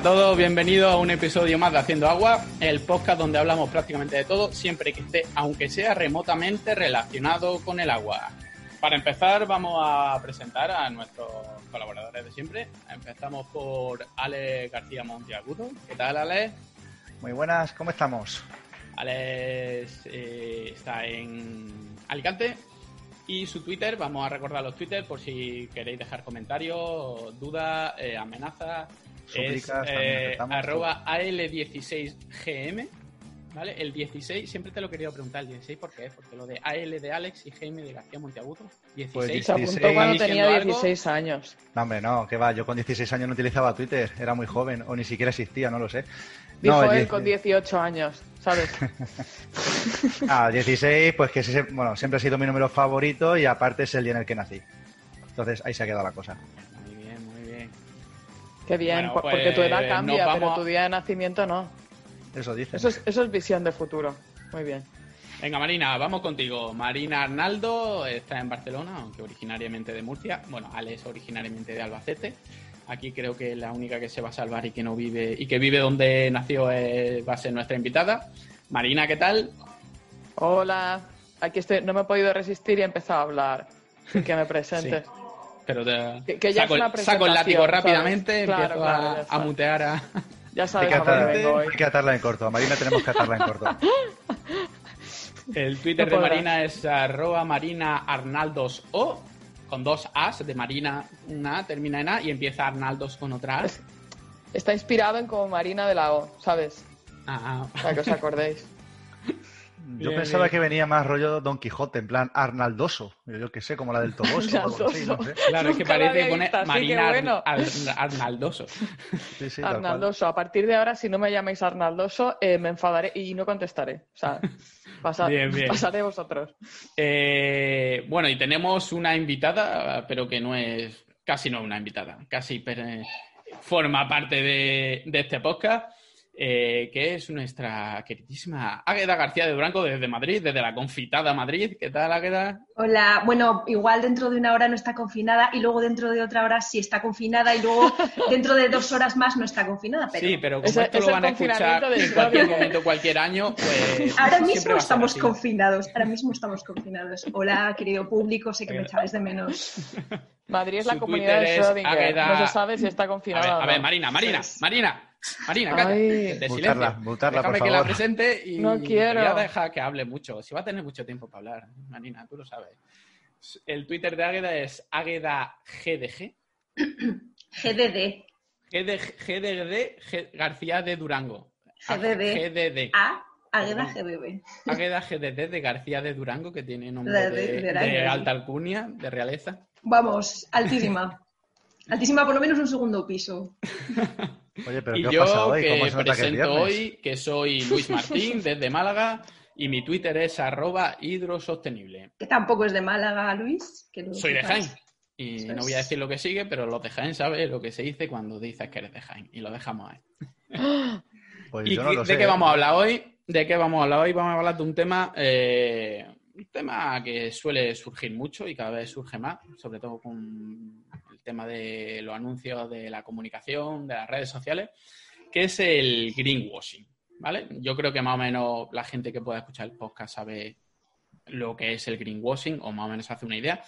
a todos, bienvenidos a un episodio más de Haciendo Agua, el podcast donde hablamos prácticamente de todo, siempre que esté, aunque sea remotamente relacionado con el agua. Para empezar, vamos a presentar a nuestros colaboradores de siempre. Empezamos por Ale García Montiagudo. ¿Qué tal, Ale? Muy buenas, ¿cómo estamos? Alex eh, está en Alicante y su Twitter, vamos a recordar los Twitter por si queréis dejar comentarios, dudas, eh, amenazas. Es eh, arroba AL16GM, ¿vale? El 16, siempre te lo he querido preguntar, el 16 ¿por qué? Porque lo de AL de Alex y GM de García Monteagudo. 16. Pues se apuntó cuando tenía 16 años. No, hombre, no, que va, yo con 16 años no utilizaba Twitter, era muy joven, o ni siquiera existía, no lo sé. Dijo él con 18 años, ¿sabes? ah, 16, pues que bueno, siempre ha sido mi número favorito y aparte es el día en el que nací. Entonces ahí se ha quedado la cosa. Qué bien, porque tu edad pues, cambia, pero tu día de nacimiento no. Eso dice. Eso es, eso es visión de futuro. Muy bien. Venga, Marina, vamos contigo. Marina Arnaldo está en Barcelona, aunque originariamente de Murcia. Bueno, Ale es originariamente de Albacete. Aquí creo que la única que se va a salvar y que no vive y que vive donde nació va a ser nuestra invitada. Marina, ¿qué tal? Hola, aquí estoy. No me he podido resistir y he empezado a hablar. Que me presentes. Pero que, ya saco, el látigo rápidamente, empiezo a, mutear a. Ya sabes, hay que, atarla, hay que atarla en corto. A Marina tenemos que atarla en corto. El Twitter de Marina es arroba Marina Arnaldos o con dos As de Marina, una termina en A y empieza Arnaldos con otra A. Está inspirado en como Marina de la O, ¿sabes? Ah, Para que os acordéis. Yo pensaba que venía más rollo Don Quijote, en plan Arnaldoso. Yo qué sé, como la del Toboso o algo así, no sé. Claro, es que parece pone Marina Arnaldoso. Sí, sí, Arnaldoso. A partir de ahora, si no me llamáis Arnaldoso, eh, me enfadaré y no contestaré. O sea, pasaré vosotros. Eh, bueno, y tenemos una invitada, pero que no es, casi no una invitada, casi forma parte de, de este podcast. Eh, que es nuestra queridísima Águeda García de Durango desde Madrid, desde la confitada Madrid. ¿Qué tal, Águeda? Hola, bueno, igual dentro de una hora no está confinada y luego dentro de otra hora sí está confinada y luego dentro de dos horas más no está confinada. Pero... Sí, pero como esto lo van a escuchar en cualquier momento, cualquier año, pues... Ahora mismo estamos confinados, ahora mismo estamos confinados. Hola, querido público, sé que me echáis de menos. Madrid es la comunidad de Schrödinger, no se sabe si está confinada A ver, Marina, Marina, Marina, Marina, calla. de silencio. Déjame que la presente y no quiero. ya deja que hable mucho. Si va a tener mucho tiempo para hablar, Marina, tú lo sabes. El Twitter de Águeda es Águeda GDG. GDD. GDD García de Durango. GDD. GDD. A. Águeda GDD. Águeda GDD de García de Durango, que tiene nombre de, alta alcurnia, de realeza. Vamos, altísima. Altísima, por lo menos un segundo piso. Oye, pero y ¿qué yo hoy? que presento hoy, que soy Luis Martín desde Málaga y mi Twitter es arroba hidrosostenible. Que tampoco es de Málaga, Luis. soy de Jaén. Y no voy a decir lo que sigue, pero los de Jaén saben lo que se dice cuando dices que eres de Jaén. Y lo dejamos ahí. Pues ¿Y de qué vamos a hablar hoy? ¿De qué vamos a hablar hoy? Vamos a hablar de un tema, eh, un tema que suele surgir mucho y cada vez surge más, sobre todo con tema de los anuncios de la comunicación, de las redes sociales, que es el greenwashing, ¿vale? Yo creo que más o menos la gente que pueda escuchar el podcast sabe lo que es el greenwashing o más o menos hace una idea.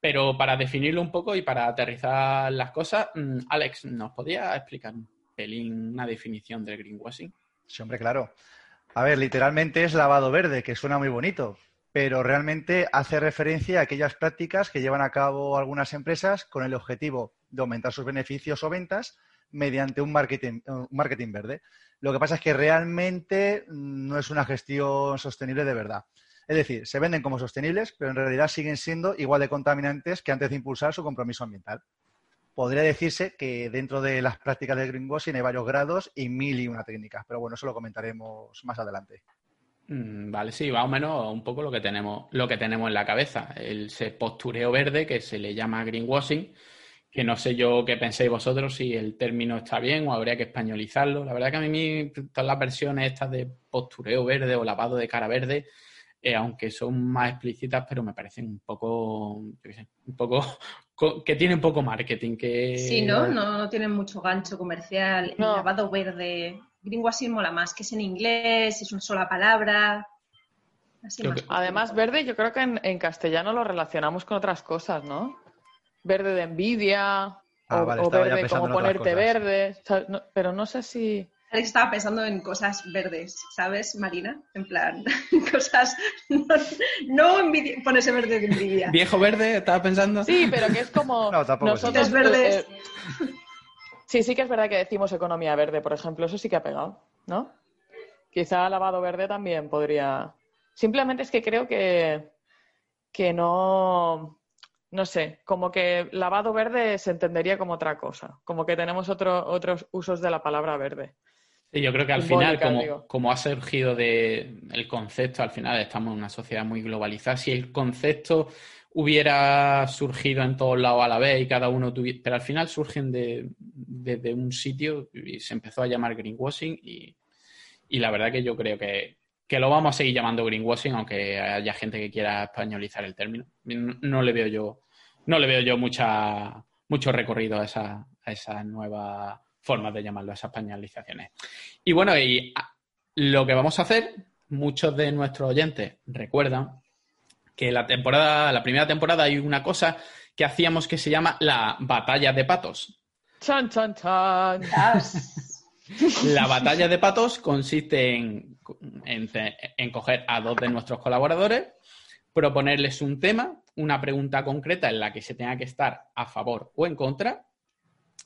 Pero para definirlo un poco y para aterrizar las cosas, mm, Alex, ¿nos podría explicar un pelín una definición del greenwashing? Sí, hombre, claro. A ver, literalmente es lavado verde, que suena muy bonito, pero realmente hace referencia a aquellas prácticas que llevan a cabo algunas empresas con el objetivo de aumentar sus beneficios o ventas mediante un marketing, verde. Lo que pasa es que realmente no es una gestión sostenible de verdad. Es decir, se venden como sostenibles, pero en realidad siguen siendo igual de contaminantes que antes de impulsar su compromiso ambiental. Podría decirse que dentro de las prácticas de greenwashing hay varios grados y mil y una técnicas, pero bueno, eso lo comentaremos más adelante. Mm, vale, sí, más o menos un poco lo que tenemos, lo que tenemos en la cabeza. El postureo verde que se le llama greenwashing, que no sé yo qué penséis vosotros si el término está bien o habría que españolizarlo. La verdad que a mí todas las versiones estas de postureo verde o lavado de cara verde, eh, aunque son más explícitas, pero me parecen un poco, un poco que tienen poco marketing. Que... Sí, ¿no? No, tienen mucho gancho comercial. El lavado verde. Greenwashing mola más, que es en inglés, es una sola palabra. Además, verde yo creo que en, castellano lo relacionamos con otras cosas, ¿no? Verde de envidia, ah, o, verde como ponerte verde, pero no sé si... Alex estaba pensando en cosas verdes, ¿sabes, Marina? En plan, cosas. No, ponerse verde de envidia. ¿Viejo verde? ¿Estaba pensando? Sí, pero que es como. No, tampoco. Nosotros, verdes. Eh, sí, sí que es verdad que decimos economía verde, por ejemplo. Eso sí que ha pegado, ¿no? Quizá lavado verde también podría. Simplemente es que creo que, que no. No sé, como que lavado verde se entendería como otra cosa, como que tenemos otro, otros usos de la palabra verde yo creo que al final, como, ha surgido de el concepto, al final estamos en una sociedad muy globalizada. Si el concepto hubiera surgido en todos lados a la vez y cada uno tuviera. Pero al final surgen de, desde un sitio y se empezó a llamar greenwashing y, la verdad que yo creo que, lo vamos a seguir llamando greenwashing, aunque haya gente que quiera españolizar el término. No, le veo yo, no le veo yo mucha, mucho recorrido a esa, a esa nueva formas de llamarlo, esas pañalizaciones. Y bueno, y lo que vamos a hacer, muchos de nuestros oyentes recuerdan que la temporada, la primera temporada hay una cosa que hacíamos que se llama la batalla de patos. Chan, chan, chan. La batalla de patos consiste en, en, coger a dos de nuestros colaboradores, proponerles un tema, una pregunta concreta en la que se tenga que estar a favor o en contra,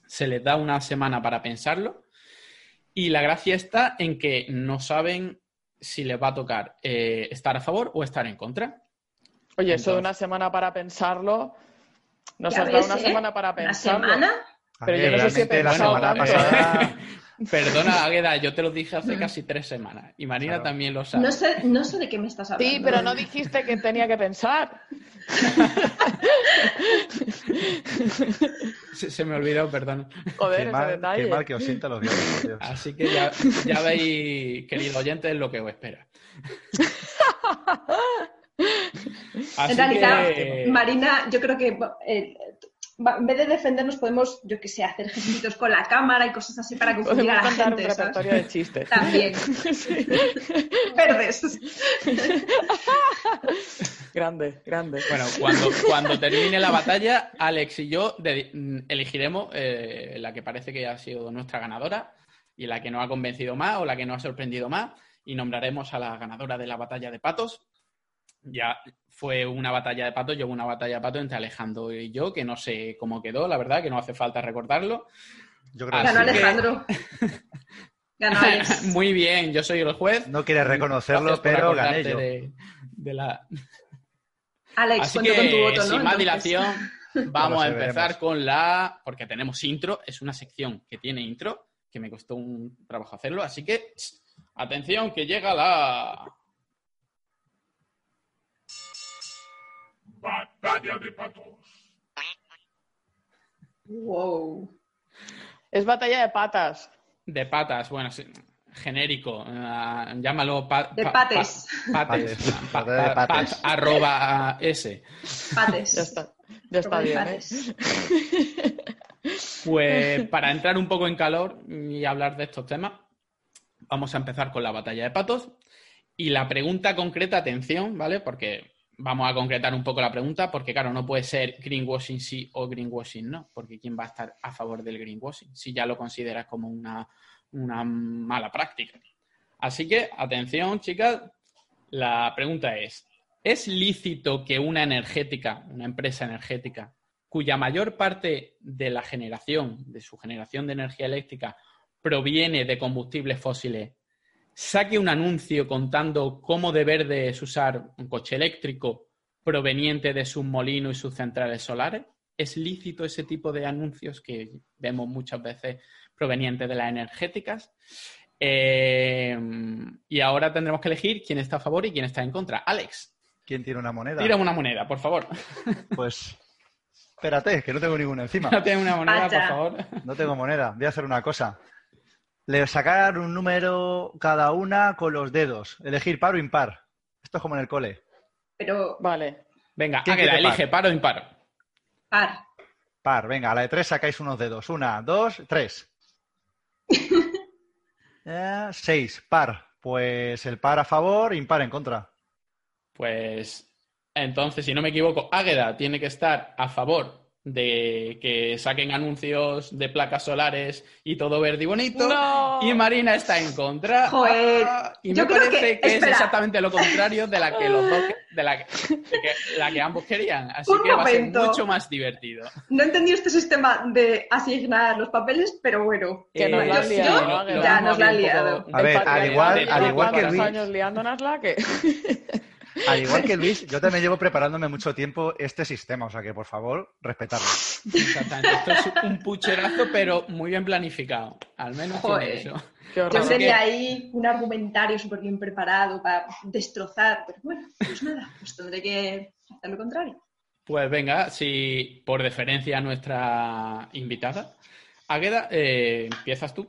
se les da una semana para pensarlo y la gracia está en que no saben si les va a tocar eh, estar a favor o estar en contra. Oye, eso de una semana para pensarlo, nos has dado una ¿eh? semana para pensarlo. ¿Una semana? Pero yo no sé si he pensado. Perdona, Águeda, yo te lo dije hace casi tres semanas y Marina también lo sabe. No sé, no sé de qué me estás hablando. Sí, pero no dijiste que tenía que pensar. se, me olvidó, perdón. Joder, qué mal, detalle. Qué mal que os sienta los dioses. Así que ya, ya veis, querido oyente, lo que os espera. En realidad, Marina, yo creo que eh, en vez de defendernos podemos, yo que sé, hacer ejercicios con la cámara y cosas así para confundir a la gente. un repertorio de chistes. También. Verdes. grande, grande. Bueno, cuando, cuando termine la batalla, Alex y yo elegiremos eh, la que parece que ha sido nuestra ganadora y la que nos ha convencido más o la que nos ha sorprendido más y nombraremos a la ganadora de la batalla de patos. Ya fue una batalla de patos, llevo una batalla de patos entre Alejandro y yo, que no sé cómo quedó, la verdad, que no hace falta recordarlo. Yo creo Ganó Alejandro. Ganó Alex. Muy bien, yo soy el juez. No quieres reconocerlo, pero gané yo. De, la... Alex, Así que, con tu voto, ¿no? sin más dilación, vamos a empezar con la... Porque tenemos intro, es una sección que tiene intro, que me costó un trabajo hacerlo, así que... Atención, que llega la Batalla de patos. Wow. Es batalla de patas. De patas, bueno, genérico. Uh, llámalo de pates. pates. pates. arroba S. Pates. Ya está. Ya está bien. ¿eh? Pues para entrar un poco en calor y hablar de estos temas, vamos a empezar con la batalla de patos. Y la pregunta concreta, atención, ¿vale? Porque vamos a concretar un poco la pregunta, porque claro, no puede ser greenwashing sí o greenwashing no, porque ¿quién va a estar a favor del greenwashing si ya lo consideras como una, mala práctica? Así que, atención, chicas, la pregunta es, ¿es lícito que una energética, una empresa energética, cuya mayor parte de la generación, de su generación de energía eléctrica, proviene de combustibles fósiles, saque un anuncio contando cómo de verde es usar un coche eléctrico proveniente de sus molinos y sus centrales solares? ¿Es lícito ese tipo de anuncios que vemos muchas veces provenientes de las energéticas? Eh, y ahora tendremos que elegir quién está a favor y quién está en contra. Alex. ¿Quién tiene una moneda? Tira una moneda, por favor. Pues espérate, que no tengo ninguna encima. No tengo una moneda, por favor. No tengo moneda. Voy a hacer una cosa le sacar un número cada una con los dedos. Elegir par o impar. Esto es como en el cole. Pero. Vale. Venga, Águeda, elige par? o impar. Par. Par, venga, a la de tres sacáis unos dedos. Una, dos, tres. Eh, seis, par. Pues el par a favor, impar en contra. Pues entonces, si no me equivoco, Águeda tiene que estar a favor de que saquen anuncios de placas solares y todo verde y bonito. Y Marina está en contra. Ah, y me parece que, es exactamente lo contrario de la que los dos, de la que, ambos querían. Así que va a ser mucho más divertido. No he entendido este sistema de asignar los papeles, pero bueno. Que nos la liado, ya nos la han liado. A ver, al igual, al igual que Luis... años liándonosla que... Al igual que Luis, yo también llevo preparándome mucho tiempo este sistema, o sea que por favor, respetarlo. Exactamente. Esto es un pucherazo, pero muy bien planificado. Al menos eso. Yo tenía ahí un argumentario súper bien preparado para destrozar, pero bueno, pues nada, pues tendré que hacer lo contrario. Pues venga, si por deferencia a nuestra invitada, Águeda, eh, empiezas tú.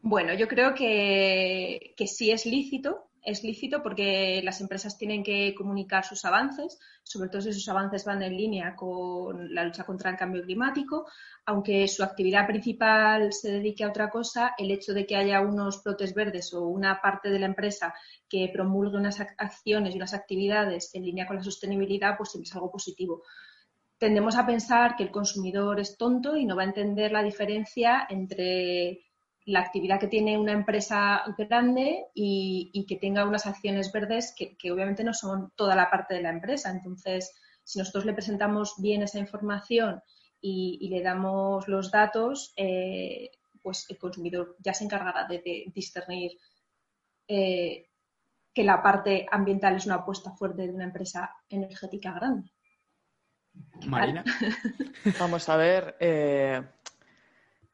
Bueno, yo creo que, que sí es lícito es lícito porque las empresas tienen que comunicar sus avances, sobre todo si esos avances van en línea con la lucha contra el cambio climático. Aunque su actividad principal se dedique a otra cosa, el hecho de que haya unos brotes verdes o una parte de la empresa que promulgue unas acciones y unas actividades en línea con la sostenibilidad, pues siempre es algo positivo. Tendemos a pensar que el consumidor es tonto y no va a entender la diferencia entre la actividad que tiene una empresa grande y, que tenga unas acciones verdes que, obviamente no son toda la parte de la empresa. Entonces, si nosotros le presentamos bien esa información y, le damos los datos, eh, pues el consumidor ya se encargará de, discernir eh, que la parte ambiental es una apuesta fuerte de una empresa energética grande. Marina. Vamos a ver. Eh,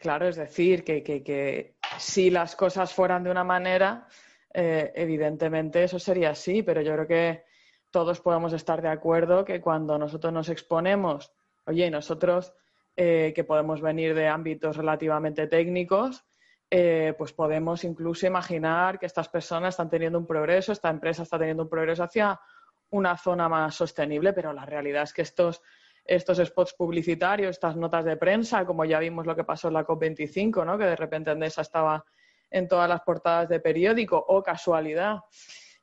Claro, es decir, que, si las cosas fueran de una manera, eh, evidentemente eso sería así, pero yo creo que todos podemos estar de acuerdo que cuando nosotros nos exponemos, oye, nosotros eh, que podemos venir de ámbitos relativamente técnicos, eh, pues podemos incluso imaginar que estas personas están teniendo un progreso, esta empresa está teniendo un progreso hacia una zona más sostenible, pero la realidad es que estos estos spots publicitarios, estas notas de prensa, como ya vimos lo que pasó en la COP25, ¿no? que de repente Endesa estaba en todas las portadas de periódico, o casualidad.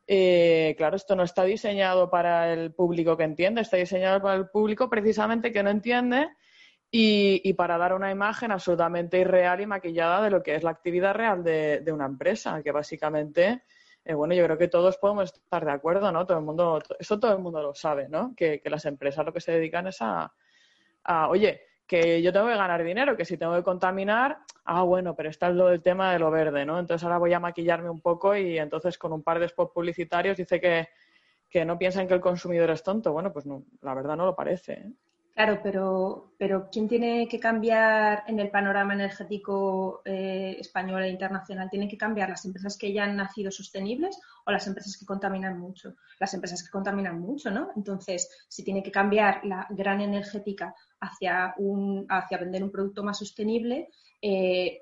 Eh, claro, esto no está diseñado para el público que entiende, está diseñado para el público precisamente que no entiende y, para dar una imagen absolutamente irreal y maquillada de lo que es la actividad real de una empresa, que básicamente eh, bueno, yo creo que todos podemos estar de acuerdo, ¿no? Todo el mundo, eso todo el mundo lo sabe, ¿no? Que, las empresas lo que se dedican es a, oye, que yo tengo que ganar dinero, que si tengo que contaminar, ah, bueno, pero está lo del tema de lo verde, ¿no? Entonces ahora voy a maquillarme un poco y entonces con un par de spots publicitarios dice que, que no piensan que el consumidor es tonto. Bueno, pues no, la verdad no lo parece. ¿eh? Claro, pero, pero ¿quién tiene que cambiar en el panorama energético eh, español e internacional? ¿Tienen que cambiar las empresas que ya han nacido sostenibles o las empresas que contaminan mucho? Las empresas que contaminan mucho, ¿no? Entonces, si tiene que cambiar la gran energética hacia, un, hacia vender un producto más sostenible, eh,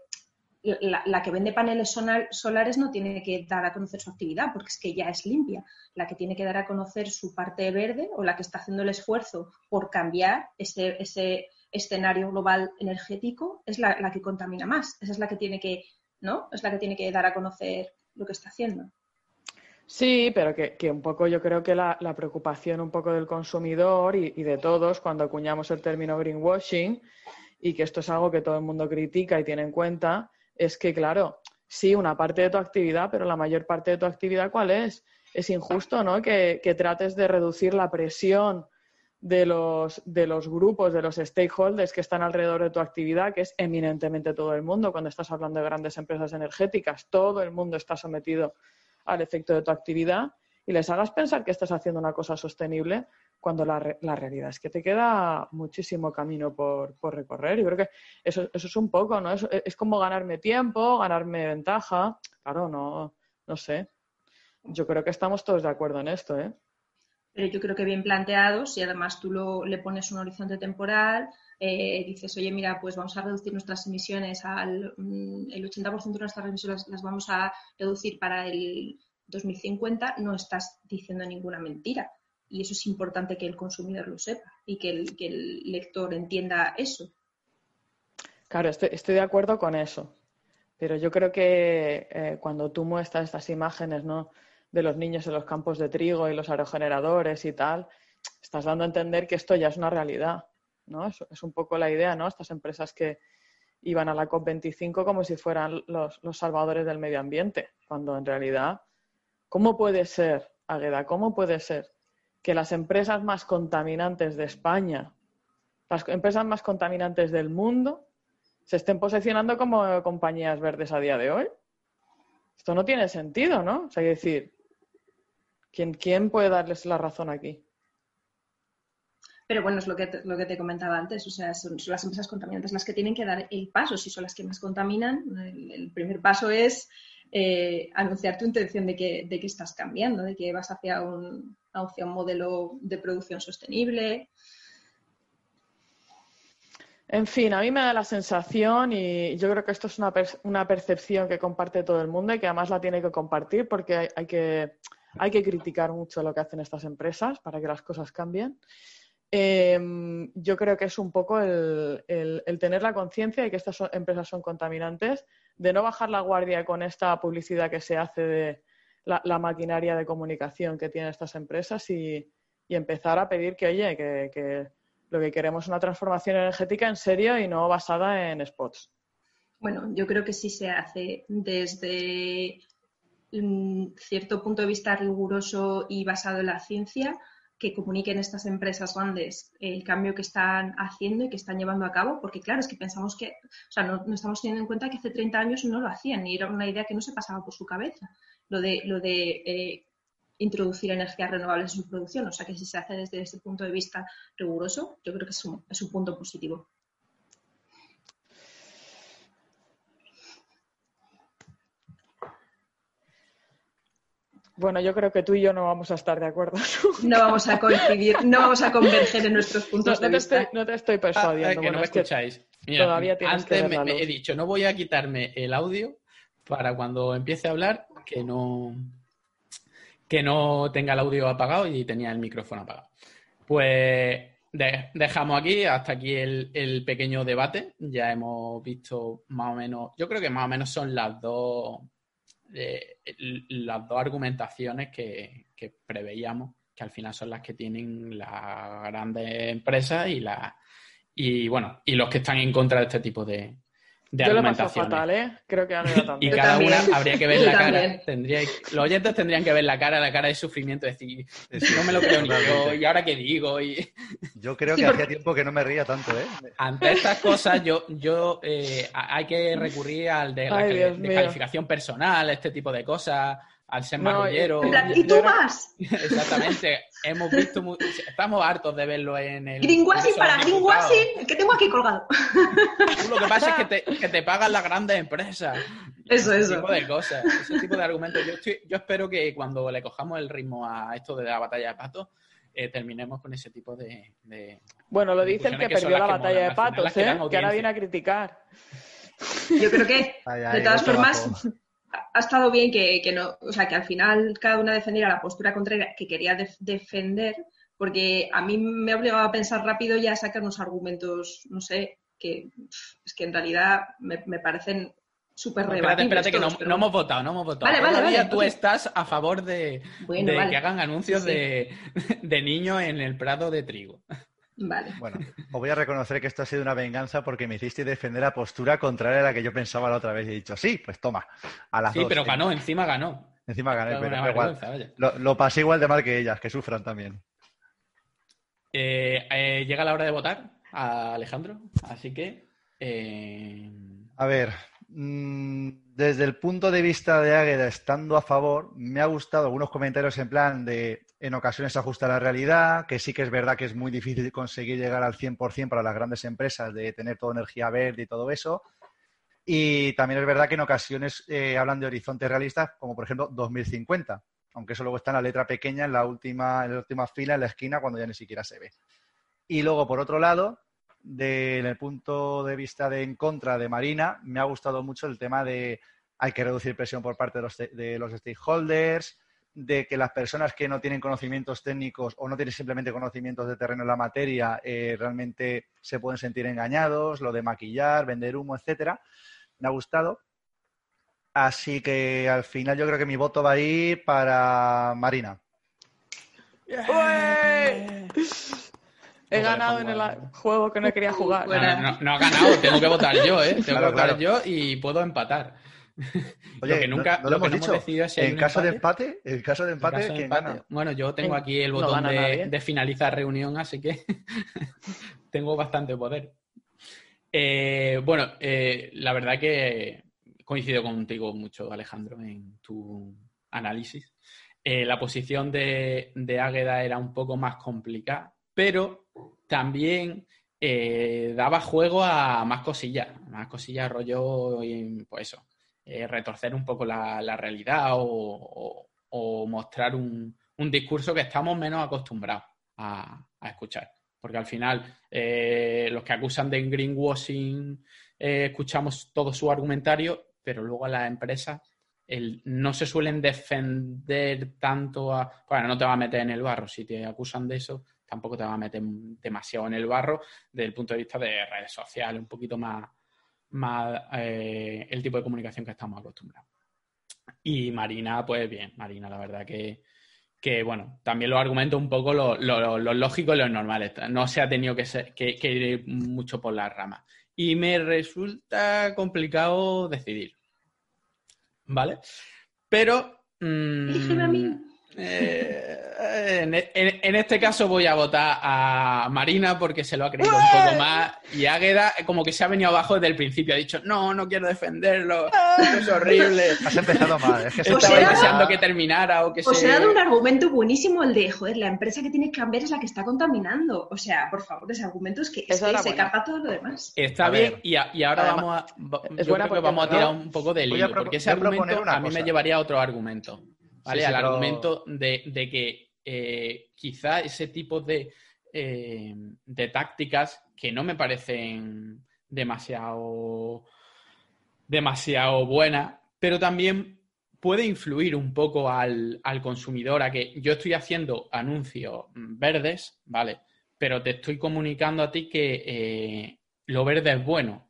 la, que vende paneles solares no tiene que dar a conocer su actividad porque es que ya es limpia. La que tiene que dar a conocer su parte verde o la que está haciendo el esfuerzo por cambiar ese, ese escenario global energético es la, que contamina más. Esa es la que tiene que, ¿no? Es la que tiene que dar a conocer lo que está haciendo. Sí, pero que, un poco yo creo que la, preocupación un poco del consumidor y, y de todos cuando acuñamos el término greenwashing y que esto es algo que todo el mundo critica y tiene en cuenta, es que, claro, sí, una parte de tu actividad, pero la mayor parte de tu actividad, ¿cuál es? Es injusto, ¿no? Que, trates de reducir la presión de los, de los grupos, de los stakeholders que están alrededor de tu actividad, que es eminentemente todo el mundo. Cuando estás hablando de grandes empresas energéticas, todo el mundo está sometido al efecto de tu actividad y les hagas pensar que estás haciendo una cosa sostenible cuando la, la realidad es que te queda muchísimo camino por, por recorrer. Yo creo que eso, eso es un poco, ¿no? Es, es, como ganarme tiempo, ganarme ventaja. Claro, no, no sé. Yo creo que estamos todos de acuerdo en esto, ¿eh? Pero yo creo que bien planteados, y además tú lo, le pones un horizonte temporal, eh, dices, oye, mira, pues vamos a reducir nuestras emisiones al mm, el 80% de nuestras emisiones las vamos a reducir para el 2050 no estás diciendo ninguna mentira. Y eso es importante que el consumidor lo sepa y que el, que el lector entienda eso. Claro, estoy, estoy, de acuerdo con eso. Pero yo creo que eh, cuando tú muestras estas imágenes ¿no? de los niños en los campos de trigo y los aerogeneradores y tal, estás dando a entender que esto ya es una realidad. ¿no? Es, un poco la idea, ¿no? Estas empresas que iban a la COP25 como si fueran los, los salvadores del medio ambiente, cuando en realidad, ¿cómo puede ser, Agueda, cómo puede ser que las empresas más contaminantes de España, las empresas más contaminantes del mundo, se estén posicionando como compañías verdes a día de hoy. Esto no tiene sentido, ¿no? O sea, hay decir, ¿quién, ¿quién puede darles la razón aquí? Pero bueno, es lo que te, lo que te comentaba antes, o sea, son, las empresas contaminantes las que tienen que dar el paso, si son las que más contaminan. El primer paso es eh, anunciar tu intención de que, de que, estás cambiando, de que vas hacia un, hacia un modelo de producción sostenible. En fin, a mí me da la sensación, y yo creo que esto es una, per una percepción que comparte todo el mundo y que además la tiene que compartir porque hay, hay, que, hay que criticar mucho lo que hacen estas empresas para que las cosas cambien. Eh, yo creo que es un poco el, el, el tener la conciencia de que estas son, empresas son contaminantes, de no bajar la guardia con esta publicidad que se hace de la, maquinaria de comunicación que tienen estas empresas y, empezar a pedir que, oye, que, lo que queremos es una transformación energética en serio y no basada en spots. Bueno, yo creo que sí se hace desde cierto punto de vista riguroso y basado en la ciencia que comuniquen estas empresas grandes el cambio que están haciendo y que están llevando a cabo, porque claro, es que pensamos que, o sea, no, no, estamos teniendo en cuenta que hace 30 años no lo hacían y era una idea que no se pasaba por su cabeza, lo de, lo de eh, introducir energías renovables en su producción, o sea que si se hace desde ese punto de vista riguroso, yo creo que es un, es un punto positivo. Bueno, yo creo que tú y yo no vamos a estar de acuerdo. No vamos a coincidir, no vamos a converger en nuestros puntos no, de no vista. Te estoy, no te estoy persuadiendo. Ah, que bueno, no me es que escucháis. Mira, todavía tienes antes que me, he dicho, no voy a quitarme el audio para cuando empiece a hablar que no que no tenga el audio apagado y tenía el micrófono apagado. Pues de, dejamos aquí, hasta aquí el, el, pequeño debate. Ya hemos visto más o menos, yo creo que más o menos son las dos, eh, las dos argumentaciones que, que, preveíamos, que al final son las que tienen las grandes empresas y, la, y, bueno, y los que están en contra de este tipo de, de Yo lo paso fatal, ¿eh? Creo que también. Y cada una habría que ver la cara. Tendría, los oyentes tendrían que ver la cara, la cara de sufrimiento, decir, no me lo creo ni yo, y ahora qué digo. Y... Yo creo que sí, porque... hacía tiempo que no me ría tanto, ¿eh? Ante estas cosas, yo, yo eh, hay que recurrir al de la Ay, de calificación personal, este tipo de cosas, al ser No, marrullero. ¿Y tú más? Exactamente. Hemos visto, estamos hartos de verlo en el. Greenwashing para greenwashing, que tengo aquí colgado. Tú lo que pasa es que te, que te pagan las grandes empresas. Eso, ese eso. tipo de cosas, ese tipo de argumentos. Yo, estoy- yo espero que cuando le cojamos el ritmo a esto de la batalla de patos, eh, terminemos con ese tipo de. de- Bueno, lo dice el que perdió la que batalla molan, de patos, ¿eh? Que ahora viene a criticar. Yo creo que, de todas formas. Ha estado bien que, que no, o sea, que al final cada una defendiera la postura contraria que quería def- defender, porque a mí me ha obligado a pensar rápido y a sacar unos argumentos, no sé, que es que en realidad me, me parecen súper No, espérate, espérate, que no, pero no hemos votado, no hemos votado. Vale, vale, Todavía vale, tú entonces- estás a favor de, Bueno, de que hagan anuncios Sí, sí. De, de niños en el prado de trigo. Vale. Bueno, os voy a reconocer que esto ha sido una venganza porque me hiciste defender la postura contraria a la que yo pensaba la otra vez y he dicho, sí, pues toma, a las Sí, dos. pero ganó, encima ganó. Encima gané, Fue pero igual. Lo, lo pasé igual de mal que ellas, que sufran también. Eh, eh, llega la hora de votar, a Alejandro, así que. eh, A ver, mm, desde el punto de vista de Águeda, estando a favor, me ha gustado algunos comentarios en plan de en ocasiones se ajusta a la realidad, que sí que es verdad que es muy difícil conseguir llegar al 100% para las grandes empresas de tener toda energía verde y todo eso. Y también es verdad que en ocasiones eh, hablan de horizontes realistas, como por ejemplo 2050, aunque eso luego está en la letra pequeña en la última, en la última fila, en la esquina, cuando ya ni siquiera se ve. Y luego, por otro lado, desde el punto de vista de en contra de Marina, me ha gustado mucho el tema de hay que reducir presión por parte de los, de los stakeholders, de que las personas que no tienen conocimientos técnicos o no tienen simplemente conocimientos de terreno en la materia eh, realmente se pueden sentir engañados, lo de maquillar, vender humo, etcétera. Me ha gustado. Así que al final yo creo que mi voto va a ir para Marina. He ganado en el juego que no quería jugar. No, ha ganado, tengo que votar yo, ¿eh? Tengo que votar yo y puedo empatar. Oye, lo que nunca lo, hemos dicho. Es en caso de empate, en caso de empate. Bueno, yo tengo aquí el botón de, finalizar reunión, así que tengo bastante poder. Eh, bueno, eh, la verdad que coincido contigo mucho, Alejandro, en tu análisis. Eh, la posición de, de Águeda era un poco más complicada, pero también daba juego a más cosillas, más cosillas rollo, y, pues eso, eh, retorcer un poco la, realidad o, mostrar un, discurso que estamos menos acostumbrados a, escuchar. Porque al final, eh, los que acusan de greenwashing, escuchamos todo su argumentario, pero luego las empresas no se suelen defender tanto a... Bueno, no te va a meter en el barro si te acusan de eso, tampoco te va a meter demasiado en el barro desde el punto de vista de redes sociales, un poquito más, más eh, el tipo de comunicación que estamos acostumbrados. Y Marina, pues bien, Marina, la verdad que, que bueno, también lo argumento un poco lo, lógico y lo normal. No se ha tenido que, que, ir mucho por las ramas. Y me resulta complicado decidir. ¿Vale? Pero. Mmm, eh, en, este caso voy a votar a Marina porque se lo ha creído un poco más y Águeda como que se ha venido abajo desde el principio, ha dicho, no, no quiero defenderlo, es horrible. Has empezado mal, es que estaba deseando que terminara o que Os he dado un argumento buenísimo el de, joder, la empresa que tiene que cambiar es la que está contaminando. O sea, por favor, ese argumento es que, se capa todo lo demás. Está bien y, ahora vamos a, yo creo que vamos a tirar un poco de lío, porque ese argumento a mí me llevaría a otro argumento. ¿Vale? Al argumento de, que eh, quizá ese tipo de, eh, de tácticas que no me parecen demasiado, demasiado buenas, pero también puede influir un poco al, consumidor a que yo estoy haciendo anuncios verdes, ¿vale? Pero te estoy comunicando a ti que eh, lo verde es bueno.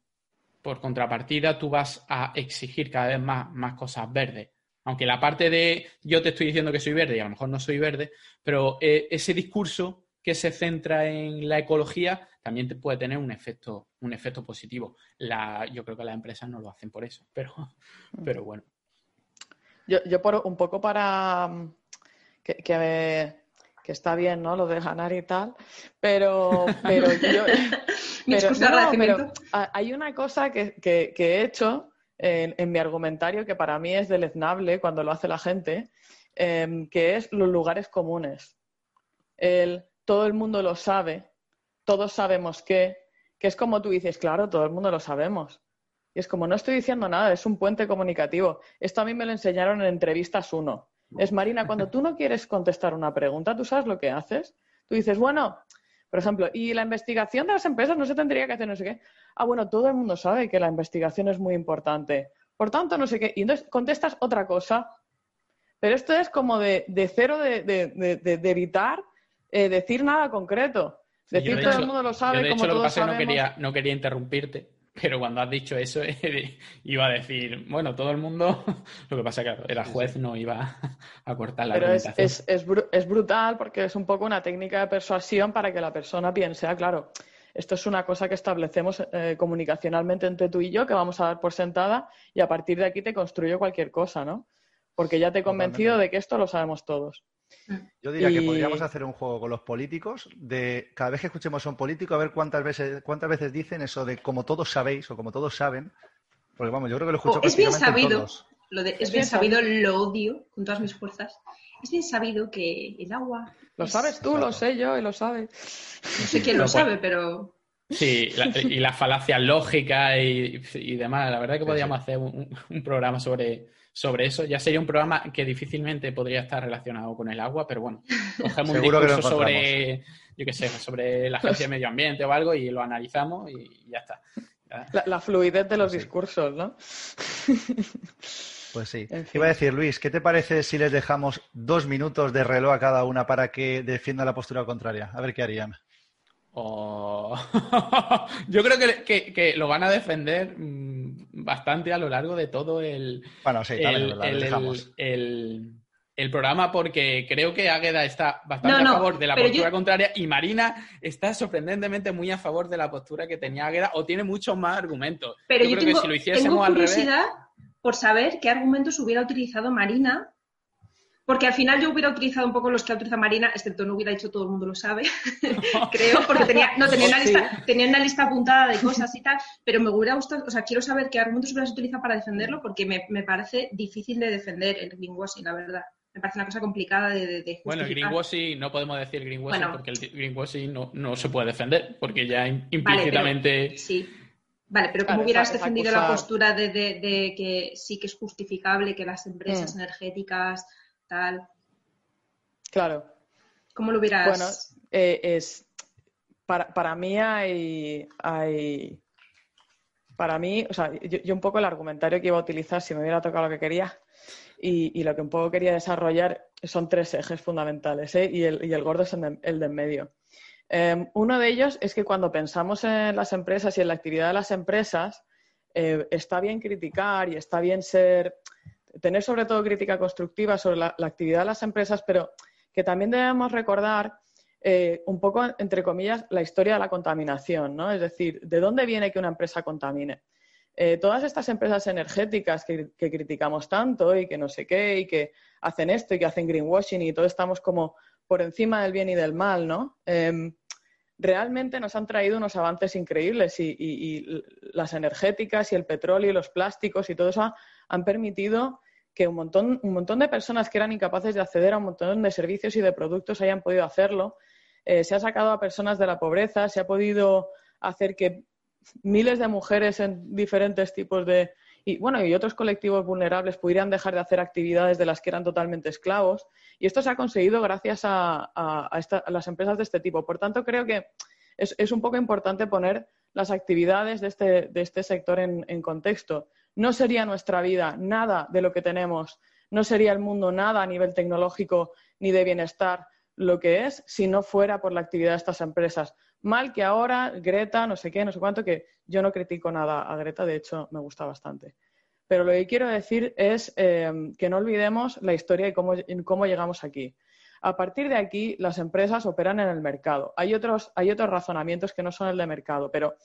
Por contrapartida, tú vas a exigir cada vez más, más cosas verdes. Aunque la parte de yo te estoy diciendo que soy verde y a lo mejor no soy verde, pero eh, ese discurso que se centra en la ecología también te puede tener un efecto, un efecto positivo. La, yo creo que las empresas no lo hacen por eso, pero, mm. pero bueno. Yo, yo por, un poco para mm, que, que, está bien, ¿no? Lo de ganar y tal, pero, pero yo... pero, hay una cosa que, que he hecho en, mi argumentario que para mí es deleznable cuando lo hace la gente, em, que es los lugares comunes. El, todo el mundo lo sabe, todos sabemos que, que es como tú dices, claro, todo el mundo lo sabemos. Y es como, no estoy diciendo nada, es un puente comunicativo. Esto a mí me lo enseñaron en entrevistas uno. Es Marina, cuando tú no quieres contestar una pregunta, ¿tú sabes lo que haces? Tú dices, bueno, por ejemplo, y la investigación de las empresas no se tendría que hacer no sé qué. Ah, bueno, todo el mundo sabe que la investigación es muy importante. Por tanto, no sé qué. Y entonces contestas otra cosa. Pero esto es como de, cero de, evitar eh, decir nada concreto. Decir todo el mundo lo sabe, de como lo que pasa no quería, no quería interrumpirte, pero cuando has dicho eso iba a decir, bueno, todo el mundo, lo que pasa es que el juez no iba a cortar la Pero es, es, brutal porque es un poco una técnica de persuasión para que la persona piense, ah, claro, esto es una cosa que establecemos eh, comunicacionalmente entre tú y yo, que vamos a dar por sentada y a partir de aquí te construyo cualquier cosa, ¿no? Porque ya te he convencido de que esto lo sabemos todos. Yo diría que podríamos hacer un juego con los políticos de cada vez que escuchemos a un político a ver cuántas veces cuántas veces dicen eso de como todos sabéis o como todos saben. Porque vamos, yo creo que lo escucho oh, Es bien sabido, lo de, es bien sabido, lo odio con todas mis fuerzas. Es bien sabido que el agua. Lo sabes tú, lo sé yo y lo sabe. No sé quién lo sabe, pero. Sí, y la falacia lógica y, demás. La verdad que podríamos hacer un, programa sobre, sobre eso. Ya sería un programa que difícilmente podría estar relacionado con el agua, pero bueno, cogemos un discurso sobre, yo qué sé, sobre la agencia de medio ambiente o algo y lo analizamos y ya está. La, fluidez de los discursos, ¿no? Pues sí. En fin. Iba a decir, Luis, ¿qué te parece si les dejamos dos minutos de reloj a cada una para que defienda la postura contraria? A ver qué harían. O- Yo creo que, que- que lo van a defender mm, bastante a lo largo de todo el, Bueno, sí, el, programa porque creo que Águeda está bastante No, no, a favor de la postura yo- contraria y Marina está sorprendentemente muy a favor de la postura que tenía Águeda o tiene muchos más argumentos. Pero yo, creo tengo, que si lo tengo hiciésemos al revés... curiosidad por saber qué argumentos hubiera utilizado Marina, porque al final yo hubiera utilizado un poco los que ha utilizado Marina, excepto no hubiera dicho todo el mundo lo sabe, creo, porque tenía, no, tenía, una lista, tenía una lista apuntada de cosas y tal, pero me hubiera gustado, o sea, quiero saber qué argumentos hubieras utilizado para defenderlo, porque me, me parece difícil de defender el greenwashing, la verdad. Me parece una cosa complicada de, de, de Bueno, el greenwashing, no podemos decir greenwashing Bueno. porque el greenwashing no, no se puede defender, porque ya pero- implícitamente... Sí. Vale, pero Claro, ¿cómo hubieras esa- esa defendido cosa- la postura de, de- de que sí que es justificable que las empresas Mm. energéticas, tal? Claro. ¿Cómo lo hubieras...? Bueno, eh, es para, para mí hay, hay para mí, o sea, yo, yo un poco el argumentario que iba a utilizar si me hubiera tocado lo que quería y, y lo que un poco quería desarrollar son tres ejes fundamentales ¿eh? y, el, y el gordo es el de, el de en medio. Eh, uno de ellos es que cuando pensamos en las empresas y en la actividad de las empresas, eh, está bien criticar y está bien ser, tener sobre todo crítica constructiva sobre la, actividad de las empresas, pero que también debemos recordar eh, un poco, entre comillas, la historia de la contaminación, ¿no? Es decir, ¿de dónde viene que una empresa contamine? Eh, todas estas empresas energéticas que, criticamos tanto y que no sé qué, y que hacen esto y que hacen greenwashing y todo estamos como por encima del bien y del mal, ¿no? Eh, realmente nos han traído unos avances increíbles y, las energéticas y el petróleo y los plásticos y todo eso ha, han permitido que un montón, un montón de personas que eran incapaces de acceder a un montón de servicios y de productos hayan podido hacerlo. Eh, se ha sacado a personas de la pobreza, se ha podido hacer que miles de mujeres en diferentes tipos de y bueno y otros colectivos vulnerables pudieran dejar de hacer actividades de las que eran totalmente esclavos y esto se ha conseguido gracias a, las empresas de este tipo. Por tanto, creo que es, es, un poco importante poner las actividades de este, de este sector en contexto. No sería nuestra vida nada de lo que tenemos, no sería el mundo nada a nivel tecnológico ni de bienestar lo que es si no fuera por la actividad de estas empresas. Mal que ahora Greta, no sé qué, no sé cuánto, que yo no critico nada a Greta, de hecho me gusta bastante. Pero lo que quiero decir es eh, que no olvidemos la historia y cómo, cómo, llegamos aquí. A partir de aquí, las empresas operan en el mercado. Hay otros, hay otros razonamientos que no son el de mercado, pero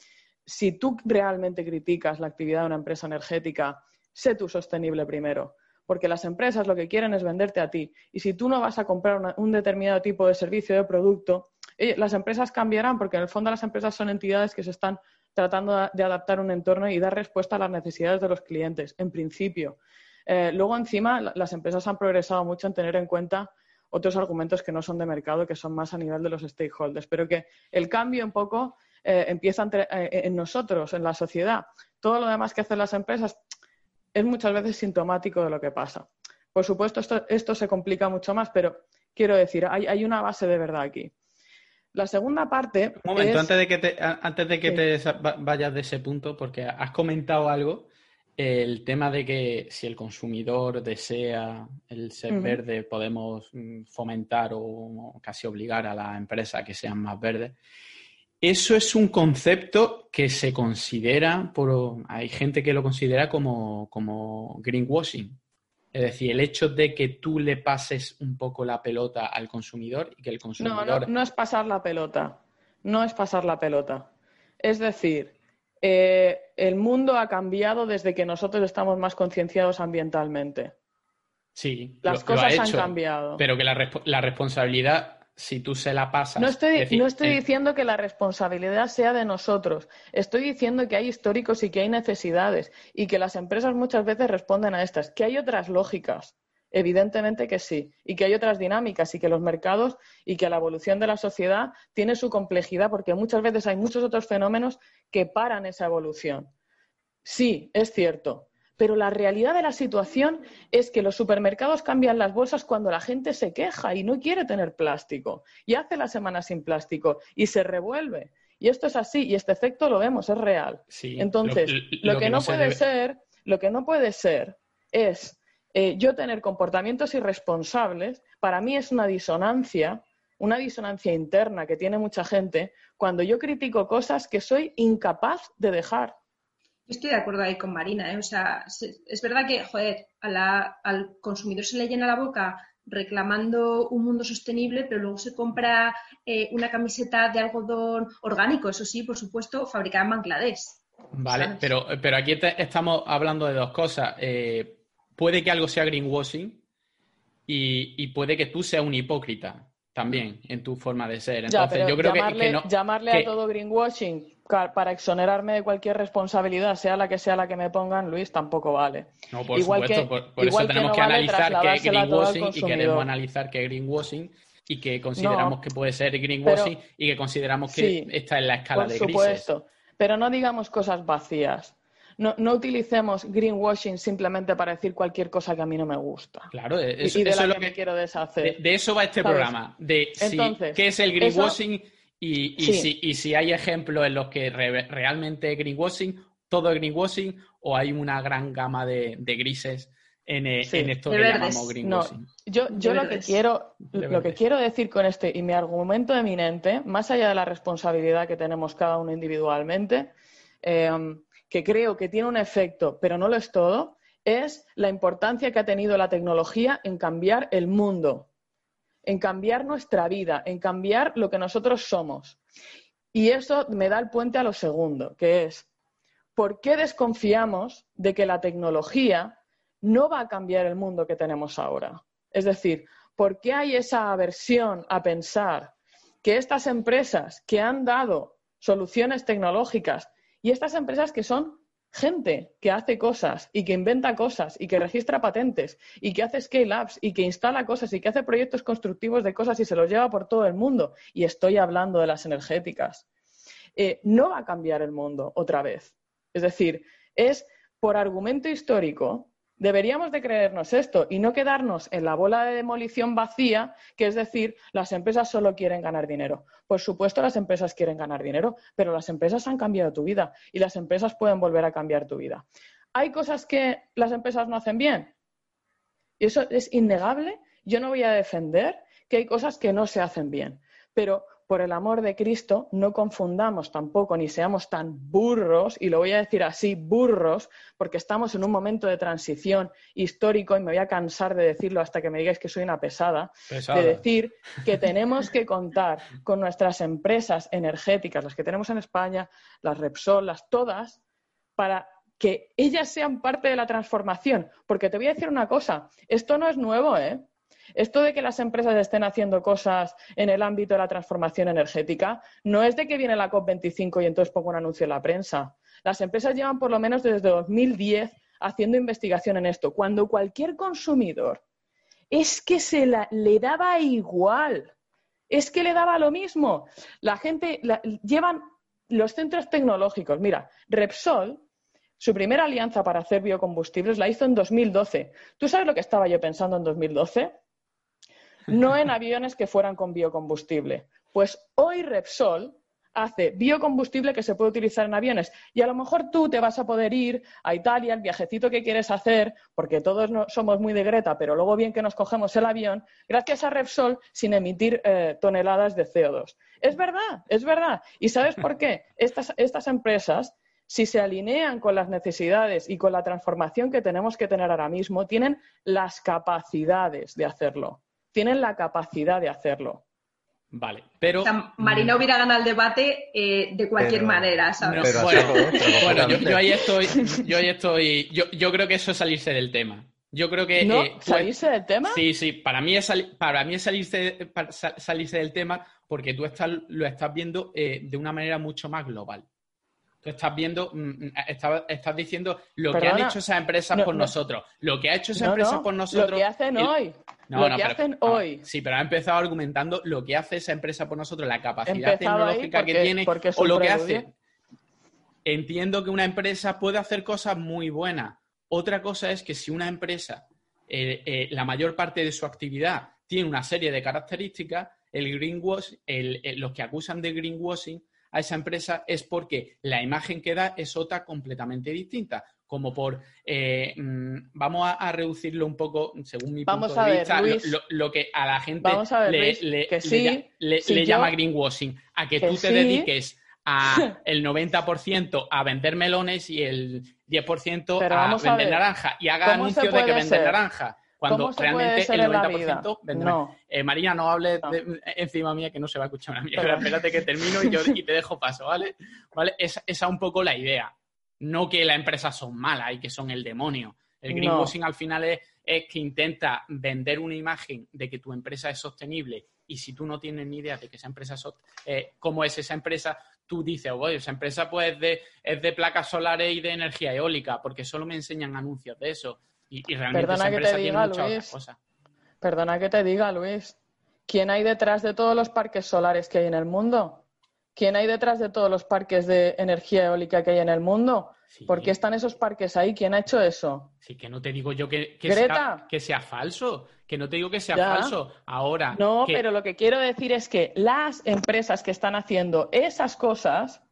si tú realmente criticas la actividad de una empresa energética, sé tú sostenible primero porque las empresas lo que quieren es venderte a ti. Y si tú no vas a comprar un determinado tipo de servicio o de producto, eh, las empresas cambiarán porque en el fondo las empresas son entidades que se están tratando de adaptar un entorno y dar respuesta a las necesidades de los clientes, en principio. Eh, luego, encima, las empresas han progresado mucho en tener en cuenta otros argumentos que no son de mercado, que son más a nivel de los stakeholders, pero que el cambio un poco eh, empieza entre, en nosotros, en la sociedad. Todo lo demás que hacen las empresas es muchas veces sintomático de lo que pasa. Por supuesto, esto, esto se complica mucho más, pero quiero decir, hay, hay, una base de verdad aquí. La segunda parte. Un momento, es... antes de que, te, antes de que sí. te vayas de ese punto, porque has comentado algo, el tema de que si el consumidor desea el ser uh -huh. verde, podemos mm, fomentar o casi obligar a la empresa a que sean más verdes. Eso es un concepto que se considera, por, hay gente que lo considera como, como greenwashing. Es decir, el hecho de que tú le pases un poco la pelota al consumidor y que el consumidor... No, no, no es pasar la pelota. No es pasar la pelota. Es decir, eh, el mundo ha cambiado desde que nosotros estamos más concienciados ambientalmente. Sí, las lo, cosas lo ha hecho, han cambiado. Pero que la, la responsabilidad si tú se la pasas. No estoy, decir, no estoy eh, diciendo que la responsabilidad sea de nosotros. Estoy diciendo que hay históricos y que hay necesidades y que las empresas muchas veces responden a estas. Que hay otras lógicas. Evidentemente que sí. Y que hay otras dinámicas y que los mercados y que la evolución de la sociedad tiene su complejidad porque muchas veces hay muchos otros fenómenos que paran esa evolución. Sí, es cierto. Pero la realidad de la situación es que los supermercados cambian las bolsas cuando la gente se queja y no quiere tener plástico. Y hace la semana sin plástico y se revuelve. Y esto es así y este efecto lo vemos, es real. Sí, Entonces, lo, lo, lo que, que no, no se puede debe- ser, lo que no puede ser es eh, yo tener comportamientos irresponsables, para mí es una disonancia, una disonancia interna que tiene mucha gente cuando yo critico cosas que soy incapaz de dejar. Estoy de acuerdo ahí con Marina, ¿eh? O sea, es verdad que, joder, al consumidor se le llena la boca reclamando un mundo sostenible, pero luego se compra eh, una camiseta de algodón orgánico, eso sí, por supuesto, fabricada en Bangladesh. Vale, pero, pero aquí estamos hablando de dos cosas. Eh, puede que algo sea greenwashing y, puede que tú seas un hipócrita también en tu forma de ser. Entonces, yo creo que, no, llamarle a todo greenwashing para exonerarme de cualquier responsabilidad, sea la que sea la que me pongan, Luis, tampoco vale. No, por supuesto, por, eso tenemos que, analizar qué es greenwashing y queremos analizar qué es greenwashing y que consideramos que puede ser greenwashing y que consideramos que está en la escala de grises. Por supuesto, pero no digamos cosas vacías. No, no, utilicemos greenwashing simplemente para decir cualquier cosa que a mí no me gusta. Claro, eso, y de eso es lo que, quiero deshacer. De, eso va este programa, de qué es el greenwashing y, si, y, si, hay ejemplos en los que realmente es greenwashing, todo es greenwashing o hay una gran gama de, grises en, eh, esto que llamamos greenwashing. yo, yo lo que quiero, lo que quiero decir con este y mi argumento eminente, más allá de la responsabilidad que tenemos cada uno individualmente, em, que creo que tiene un efecto, pero no lo es todo, es la importancia que ha tenido la tecnología en cambiar el mundo en cambiar nuestra vida, en cambiar lo que nosotros somos. Y eso me da el puente a lo segundo, que es, ¿por qué desconfiamos de que la tecnología no va a cambiar el mundo que tenemos ahora? Es decir, ¿por qué hay esa aversión a pensar que estas empresas que han dado soluciones tecnológicas y estas empresas que son gente que hace cosas y que inventa cosas y que registra patentes y que hace scale-ups y que instala cosas y que hace proyectos constructivos de cosas y se los lleva por todo el mundo. Y estoy hablando de las energéticas. Eh, no va a cambiar el mundo otra vez. Es decir, es por argumento histórico Deberíamos de creernos esto y no quedarnos en la bola de demolición vacía, que es decir, las empresas solo quieren ganar dinero. Por supuesto, las empresas quieren ganar dinero, pero las empresas han cambiado tu vida y las empresas pueden volver a cambiar tu vida. ¿Hay cosas que las empresas no hacen bien? Y eso es innegable. Yo no voy a defender que hay cosas que no se hacen bien, pero por el amor de Cristo, no confundamos tampoco ni seamos tan burros, y lo voy a decir así, burros, porque estamos en un momento de transición histórico y me voy a cansar de decirlo hasta que me digáis que soy una pesada, de decir que tenemos que contar con nuestras empresas energéticas, las que tenemos en España, las Repsol, las todas, para que ellas sean parte de la transformación. Porque te voy a decir una cosa, esto no es nuevo, ¿eh? Esto de que las empresas estén haciendo cosas en el ámbito de la transformación energética no es de que viene la COP25 y entonces pongo un anuncio en la prensa. Las empresas llevan por lo menos desde 2010 haciendo investigación en esto. Cuando cualquier consumidor es que se le daba igual, es que le daba lo mismo. La gente llevan los centros tecnológicos. Mira, Repsol, su primera alianza para hacer biocombustibles la hizo en 2012. ¿Tú sabes lo que estaba yo pensando en 2012? No en aviones que fueran con biocombustible. Pues hoy Repsol hace biocombustible que se puede utilizar en aviones. Y a lo mejor tú te vas a poder ir a Italia, el viajecito que quieres hacer, porque todos somos muy de Greta, pero luego bien que nos cogemos el avión, gracias a Repsol, sin emitir eh, toneladas de CO2. Es verdad, es verdad. ¿Y sabes por qué? Estas, estas empresas, si se alinean con las necesidades y con la transformación que tenemos que tener ahora mismo, tienen las capacidades de hacerlo tienen la capacidad de hacerlo. Vale, pero... Marina hubiera ganado el debate eh, de cualquier manera, ¿sabes? bueno, yo, ahí estoy, yo ahí estoy, yo, creo que eso es salirse del tema. Yo creo que... ¿No? Eh, ¿Salirse del tema? Sí, sí, para mí es, para mí es salirse, salirse del tema porque tú estás, lo estás viendo eh, de una manera mucho más global. Tú estás viendo, mm, mm, estás, diciendo lo que han hecho esas empresas por nosotros. Lo que ha hecho esa empresa por nosotros. Lo que hacen hoy. lo que hacen hoy. Sí, pero ha empezado argumentando lo que hace esa empresa por nosotros, la capacidad tecnológica que tiene o lo que hace. Entiendo que una empresa puede hacer cosas muy buenas. Otra cosa es que si una empresa, eh, eh, la mayor parte de su actividad tiene una serie de características, el greenwash, los que acusan de greenwashing a esa empresa es porque la imagen que da es otra completamente distinta. como por eh, mm, vamos a, reducirlo un poco, según mi vamos punto de vista, lo, que a la gente le, llama greenwashing, a que, tú te dediques a el 90% a vender melones y el 10% a vender naranja y haga anuncios de que vender naranja. Cuando realmente el 90% vende no. Eh, María, no hables encima mía que no se va a escuchar una mierda. Espérate que termino y, yo, y te dejo paso, ¿vale? ¿Vale? Esa es un poco la idea. No que las empresas son malas y que son el demonio. El greenwashing al final es, que intenta vender una imagen de que tu empresa es sostenible y si tú no tienes ni idea de que esa empresa eh, cómo es esa empresa, tú dices, oye, esa empresa pues de, es de placas solares y de energía eólica, porque solo me enseñan anuncios de eso. Y, realmente Perdona esa empresa tiene muchas otras cosas. Perdona que te diga, Luis, ¿quién hay detrás de todos los parques solares que hay en el mundo? ¿Quién hay detrás de todos los parques de energía eólica que hay en el mundo? ¿Por qué están esos parques ahí? ¿Quién ha hecho eso? Sí, que no te digo yo que, sea, que sea, falso, que no te digo que sea falso. Ahora. No, pero lo que quiero decir es que las empresas que están haciendo esas cosas,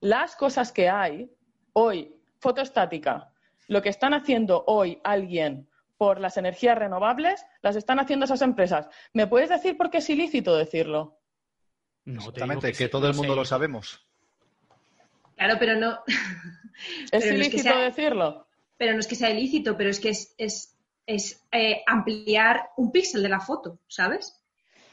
las cosas que hay hoy, fotoestática, lo que están haciendo hoy alguien por las energías renovables, las están haciendo esas empresas. ¿Me puedes decir por qué es ilícito decirlo? No, Exactamente, que, todo el mundo lo sabemos. Claro, pero no. ¿Es ilícito decirlo? Pero no es que sea ilícito, pero es que es, es, eh, ampliar un píxel de la foto, ¿sabes?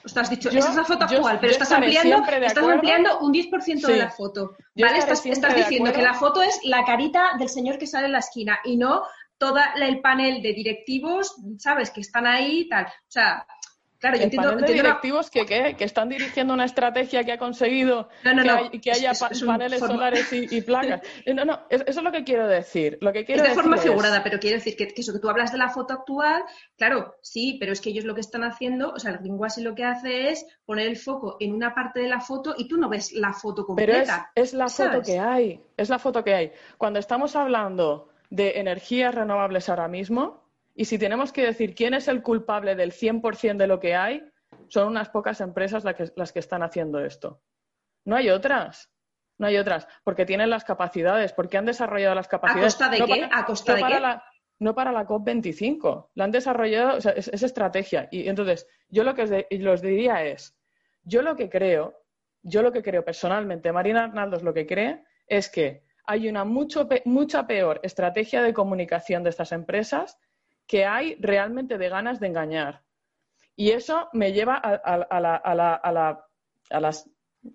O sea, has dicho, esa es la foto actual, pero estás ampliando, estás ampliando un 10% de la foto. ¿Vale? Estás, diciendo que la foto es la carita del señor que sale en la esquina y no todo el panel de directivos, ¿sabes? Que están ahí y tal. O sea, Claro, yo entiendo, de directivos que, que, están dirigiendo una estrategia que ha conseguido que, haya paneles solares y, placas. No, no, eso es lo que quiero decir. Lo que quiero es de forma figurada, pero quiero decir que, eso que tú hablas de la foto actual, claro, sí, pero es que ellos lo que están haciendo, o sea, el greenwashing lo que hace es poner el foco en una parte de la foto y tú no ves la foto completa. Pero es, es la foto que hay, es la foto que hay. Cuando estamos hablando de energías renovables ahora mismo, y si tenemos que decir quién es el culpable del 100% de lo que hay, son unas pocas empresas las que, están haciendo esto. No hay otras. No hay otras. Porque tienen las capacidades, porque han desarrollado las capacidades. ¿A costa de qué? ¿A costa de qué? La, no para la COP25. La han desarrollado, o sea, es, estrategia. Y entonces, yo lo que os, diría es, yo lo que creo, yo lo que creo personalmente, Marina Arnaldo lo que cree, es que hay una mucho, mucha peor estrategia de comunicación de estas empresas que hay realmente de ganas de engañar. Y eso me lleva a, la,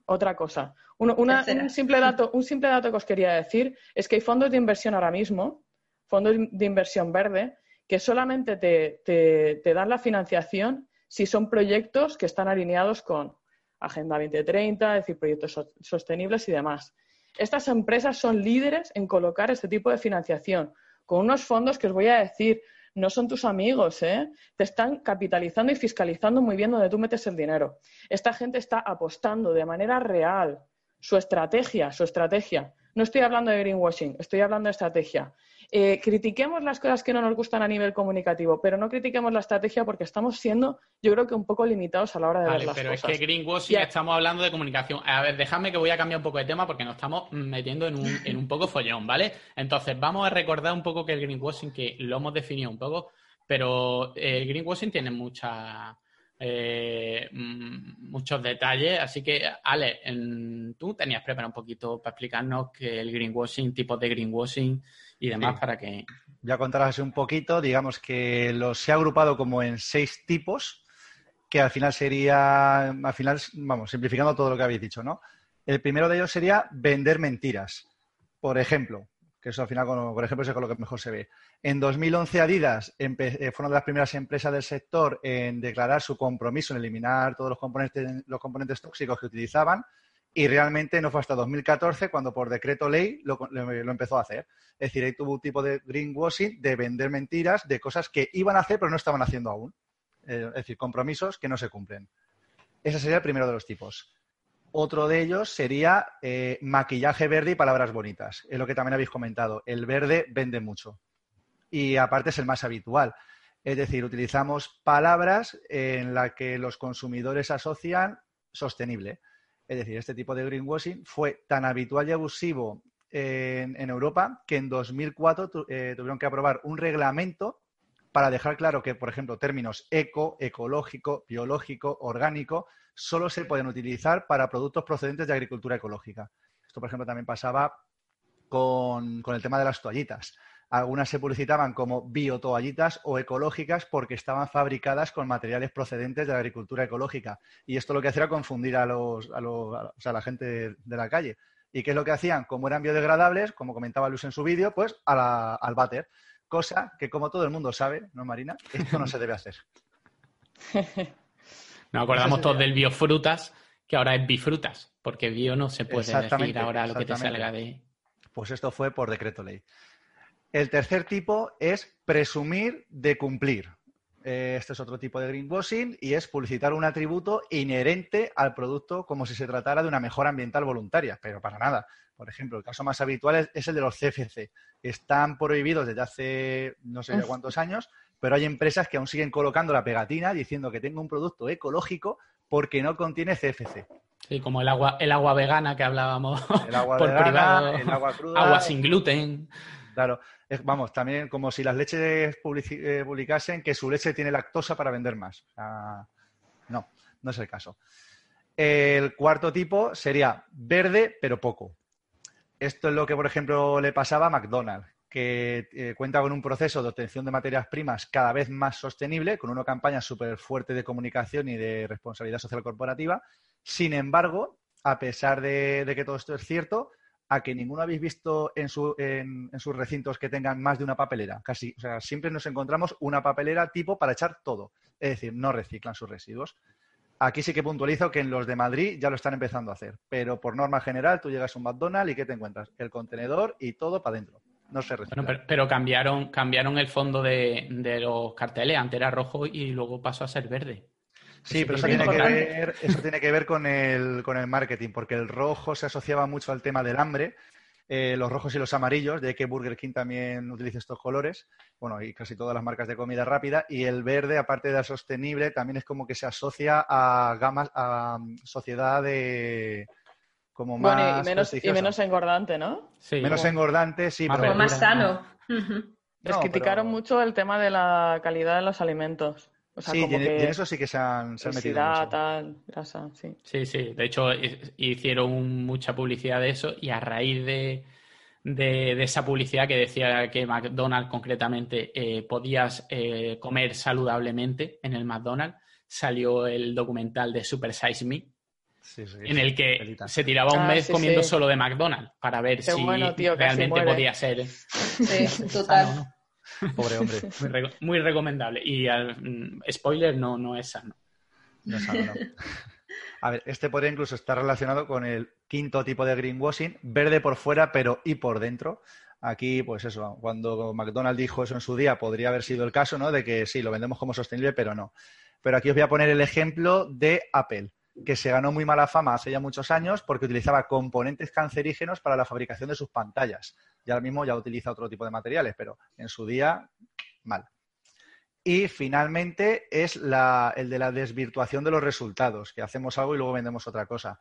otra cosa. un, simple dato, un simple dato que os quería decir es que hay fondos de inversión ahora mismo, fondos de inversión verde, que solamente te, dan la financiación si son proyectos que están alineados con Agenda 2030, es decir, proyectos sostenibles y demás. Estas empresas son líderes en colocar este tipo de financiación, con unos fondos que os voy a decir, no son tus amigos, ¿eh? Te están capitalizando y fiscalizando muy bien donde tú metes el dinero. Esta gente está apostando de manera real su estrategia, su estrategia. No estoy hablando de greenwashing, estoy hablando de estrategia. Eh, critiquemos las cosas que no nos gustan a nivel comunicativo, pero no critiquemos la estrategia porque estamos siendo, yo creo que un poco limitados a la hora de ver las pero es que greenwashing estamos hablando de comunicación. A ver, déjame que voy a cambiar un poco de tema porque nos estamos metiendo en un, en un poco follón, ¿vale? Entonces, vamos a recordar un poco que el greenwashing, que lo hemos definido un poco, pero el greenwashing tiene mucha eh, mm, muchos detalles. Así que, Ale, tú tenías preparado un poquito para explicarnos que el greenwashing, tipos de greenwashing y demás para que... Ya contarás un poquito, digamos que los se ha agrupado como en seis tipos, que al final sería, al final, vamos, simplificando todo lo que habéis dicho, ¿no? El primero de ellos sería vender mentiras. Por ejemplo, que eso al final, por ejemplo, es con lo que mejor se ve. En 2011 Adidas eh, fue una de las primeras empresas del sector en declarar su compromiso en eliminar todos los componentes, los componentes tóxicos que utilizaban y realmente no fue hasta 2014 cuando por decreto ley lo, empezó a hacer. Es decir, ahí tuvo un tipo de greenwashing, de vender mentiras, de cosas que iban a hacer pero no estaban haciendo aún. Eh, es decir, compromisos que no se cumplen. Ese sería el primero de los tipos. Otro de ellos sería eh, maquillaje verde y palabras bonitas. Es lo que también habéis comentado. El verde vende mucho. Y aparte es el más habitual. Es decir, utilizamos palabras en las que los consumidores asocian sostenible. Es decir, este tipo de greenwashing fue tan habitual y abusivo en, Europa que en 2004 eh, tuvieron que aprobar un reglamento para dejar claro que, por ejemplo, términos eco, ecológico, biológico, orgánico, solo se pueden utilizar para productos procedentes de agricultura ecológica. Esto, por ejemplo, también pasaba con, el tema de las toallitas. Algunas se publicitaban como biotoallitas o ecológicas porque estaban fabricadas con materiales procedentes de la agricultura ecológica. Y esto lo que hacía era confundir a, los, a, la gente de la calle. ¿Y qué es lo que hacían? Como eran biodegradables, como comentaba Luz en su vídeo, pues al váter. Cosa que, como todo el mundo sabe, ¿no, Marina? Esto no se debe hacer. Nos acordamos todos del biofrutas, que ahora es bifrutas, porque bio no se puede decir ahora lo que te salga de. Pues esto fue por decreto ley. El tercer tipo es presumir de cumplir. Eh, este es otro tipo de greenwashing y es publicitar un atributo inherente al producto como si se tratara de una mejora ambiental voluntaria, pero para nada. Por ejemplo, el caso más habitual es, el de los CFC. Están prohibidos desde hace no sé cuántos años, pero hay empresas que aún siguen colocando la pegatina diciendo que tengo un producto ecológico porque no contiene CFC. Sí, como el agua, el agua vegana que hablábamos el agua por privado, el agua cruda, agua sin gluten. Claro, vamos, también como si las leches eh, publicasen que su leche tiene lactosa para vender más. no, no es el caso. El cuarto tipo sería verde, pero poco. Esto es lo que, por ejemplo, le pasaba a McDonald's, que eh, cuenta con un proceso de obtención de materias primas cada vez más sostenible, con una campaña súper fuerte de comunicación y de responsabilidad social corporativa. Sin embargo, a pesar de que todo esto es cierto, a que ninguno habéis visto en, sus recintos que tengan más de una papelera. Casi, o sea, siempre nos encontramos una papelera tipo para echar todo. Es decir, no reciclan sus residuos. Aquí sí que puntualizo que en los de Madrid ya lo están empezando a hacer, pero por norma general tú llegas a un McDonald's y ¿qué te encuentras? El contenedor y todo para adentro. No se recicla. Bueno, pero, cambiaron, cambiaron el fondo de, de los carteles. Antes era rojo y luego pasó a ser verde. Sí, pero eso tiene, que ver, eso tiene que ver con el, con el marketing, porque el rojo se asociaba mucho al tema del hambre, eh, los rojos y los amarillos, de que Burger King también utiliza estos colores, bueno, y casi todas las marcas de comida rápida, y el verde, aparte de sostenible, también es como que se asocia a gamas, a mm, sociedad de como más bueno, y menos, y menos engordante, ¿no? Sí. Menos engordante, sí. Pero más sano. Les criticaron mucho el tema de la calidad de los alimentos sí, y en, eso sí que se han, metido grasa, sí. Sí, sí. De hecho, hicieron mucha publicidad de eso y a raíz de, esa publicidad que decía que McDonald's concretamente eh, podías eh, comer saludablemente en el McDonald's, salió el documental de Super Size Me, en el que se tiraba un ah, mes comiendo solo de McDonald's para ver si realmente podía ser. Sí, total. Pobre hombre. Muy, recomendable. Y mm, spoiler, no, no es sano. No es sano, A ver, este podría incluso estar relacionado con el quinto tipo de greenwashing, verde por fuera, pero y por dentro. Aquí, pues eso, cuando McDonald's dijo eso en su día, podría haber sido el caso, ¿no? De que sí, lo vendemos como sostenible, pero no. Pero aquí os voy a poner el ejemplo de Apple, que se ganó muy mala fama hace ya muchos años porque utilizaba componentes cancerígenos para la fabricación de sus pantallas y ahora mismo ya utiliza otro tipo de materiales, pero en su día, mal. Y finalmente es el de la desvirtuación de los resultados, que hacemos algo y luego vendemos otra cosa.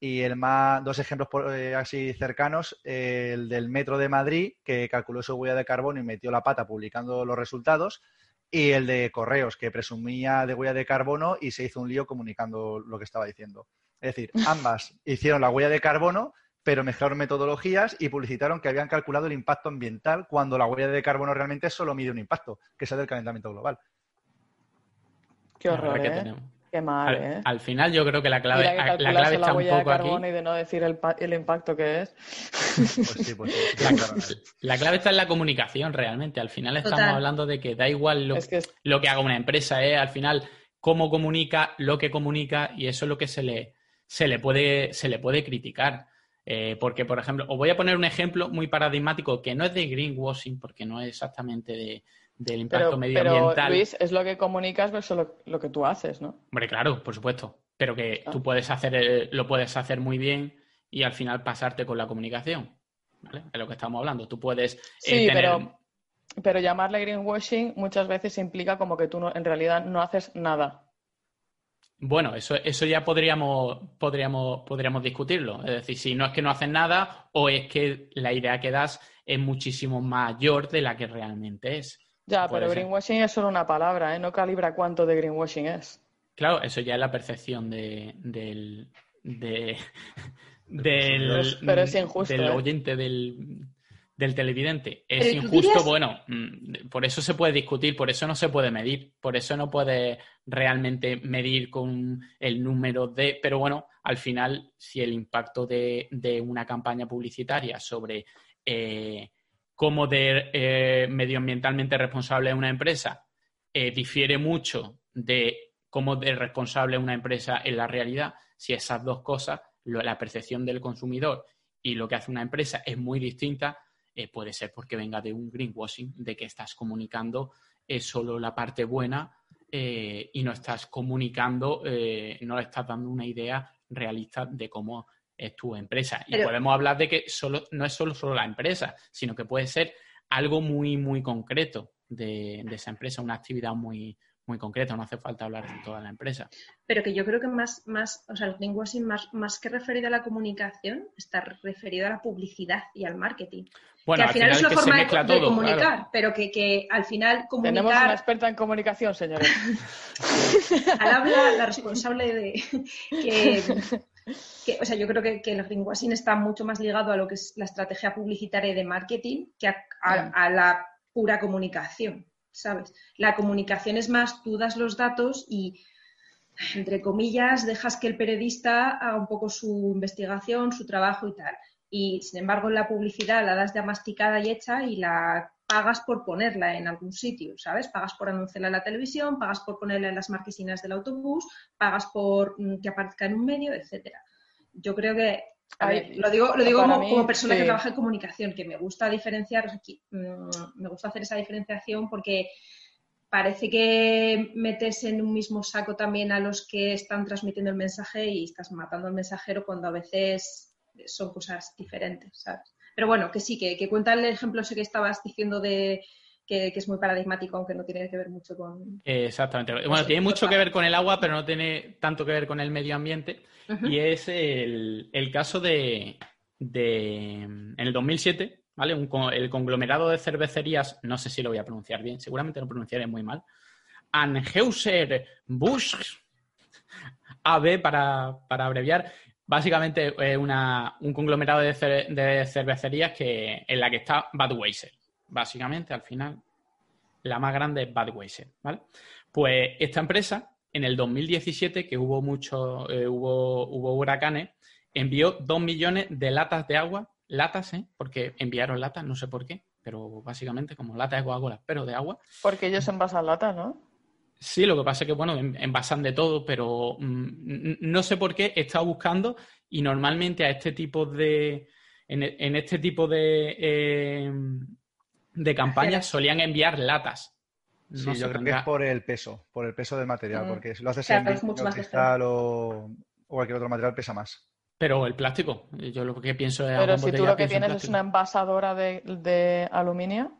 Y el más, dos ejemplos eh, así cercanos, el del Metro de Madrid, que calculó su huella de carbono y metió la pata publicando los resultados, y el de Correos, que presumía de huella de carbono y se hizo un lío comunicando lo que estaba diciendo. Es decir, ambas hicieron la huella de carbono, pero mezclaron metodologías y publicitaron que habían calculado el impacto ambiental cuando la huella de carbono realmente solo mide un impacto, que es el del calentamiento global. Qué horror, ¿eh? Qué mal, al, ¿eh? Al final yo creo que la clave, la clave está un poco aquí. Y de no decir el, impacto que es. Pues sí, pues sí. La, clave está en la comunicación realmente. Al final estamos hablando de que da igual lo, que, lo que haga una empresa, ¿eh? Al final, cómo comunica, lo que comunica, y eso es lo que se le, se le, puede, se le puede criticar. Eh, porque, por ejemplo, os voy a poner un ejemplo muy paradigmático que no es de greenwashing, porque no es exactamente de, del impacto medioambiental. Pero, Luis, es lo que comunicas versus lo, que tú haces, ¿no? Hombre, claro, por supuesto. Pero que ah. tú puedes hacer, lo puedes hacer muy bien y al final pasarte con la comunicación. ¿Vale? Es lo que estamos hablando. Tú puedes. Eh, sí, pero, pero llamarle greenwashing muchas veces implica como que tú en realidad no haces nada. Bueno, eso, eso ya podríamos, podríamos, podríamos discutirlo. Es decir, si no es que no hacen nada o es que la idea que das es muchísimo mayor de la que realmente es. Ya, pero greenwashing es solo una palabra, ¿eh? No calibra cuánto de greenwashing es. Claro, eso ya es la percepción de, del, de, del, pero es injusto, del ¿eh? oyente del, del televidente. Es injusto, bueno, mm, por eso se puede discutir, por eso no se puede medir, por eso no puede realmente medir con el número de, pero bueno, al final, si el impacto de, una campaña publicitaria sobre eh, cómo de eh, medioambientalmente responsable es una empresa. Eh, difiere mucho de cómo de responsable es una empresa en la realidad, si esas dos cosas, la percepción del consumidor y lo que hace una empresa es muy distinta, eh, puede ser porque venga de un greenwashing, de que estás comunicando eh, solo la parte buena eh, y no estás comunicando, no le estás dando una idea realista de cómo es tu empresa. Y podemos hablar de que solo, no es solo, solo la empresa, sino que puede ser algo muy, muy concreto de, de esa empresa, una actividad muy, muy concreto, no hace falta hablar de toda la empresa. Pero que yo creo que más, más o sea, el greenwashing más, más que referido a la comunicación, está referido a la publicidad y al marketing. Bueno, que al final, es una forma de, comunicar, pero que, que, al final comunicar... Tenemos una experta en comunicación, señores. al habla la responsable de que, que, o sea, yo creo que, que, el greenwashing está mucho más ligado a lo que es la estrategia publicitaria de marketing que a la pura comunicación. ¿sabes? La comunicación es más, tú das los datos y, entre comillas, dejas que el periodista haga un poco su investigación, su trabajo y tal. Y, sin embargo, la publicidad la das ya masticada y hecha y la pagas por ponerla en algún sitio, ¿sabes? Pagas por anunciarla en la televisión, pagas por ponerla en las marquesinas del autobús, pagas por mm, que aparezca en un medio, etcétera. Yo creo que lo digo, lo digo como, persona que trabaja en comunicación, que me gusta diferenciar, mm, me gusta hacer esa diferenciación porque parece que metes en un mismo saco también a los que están transmitiendo el mensaje y estás matando al mensajero cuando a veces son cosas diferentes, ¿sabes? Pero bueno, que sí, que, que cuenta el ejemplo ese que estabas diciendo de, que, es muy paradigmático, aunque no tiene que ver mucho con... Exactamente. Bueno, tiene mucho que ver con el agua, pero no tiene tanto que ver con el medio ambiente. Y es el, caso de, En el 2007, ¿vale? el conglomerado de cervecerías, no sé si lo voy a pronunciar bien, seguramente lo pronunciaré muy mal. Anheuser Busch AB para, abreviar, básicamente es un conglomerado de, cervecerías que, en la que está Budweiser básicamente, al final, la más grande es Budweiser, ¿vale? Pues esta empresa, en el 2017, que hubo mucho, eh, hubo, hubo huracanes, envió dos millones de latas de agua, latas, ¿eh? Porque enviaron latas, no sé por qué, pero básicamente como latas de Coca-Cola, pero de agua. Porque ellos envasan latas, ¿no? Sí, lo que pasa es que, bueno, envasan de todo, pero mm, no sé por qué he estado buscando y normalmente a este tipo de, en, este tipo de, eh, de campañas solían enviar latas. sí, yo creo que es por el peso, por el peso del material, mm. porque si lo haces en cristal o, cualquier otro material pesa más. Pero el plástico, yo lo que pienso es... Pero si tú lo que tienes es una envasadora de, aluminio...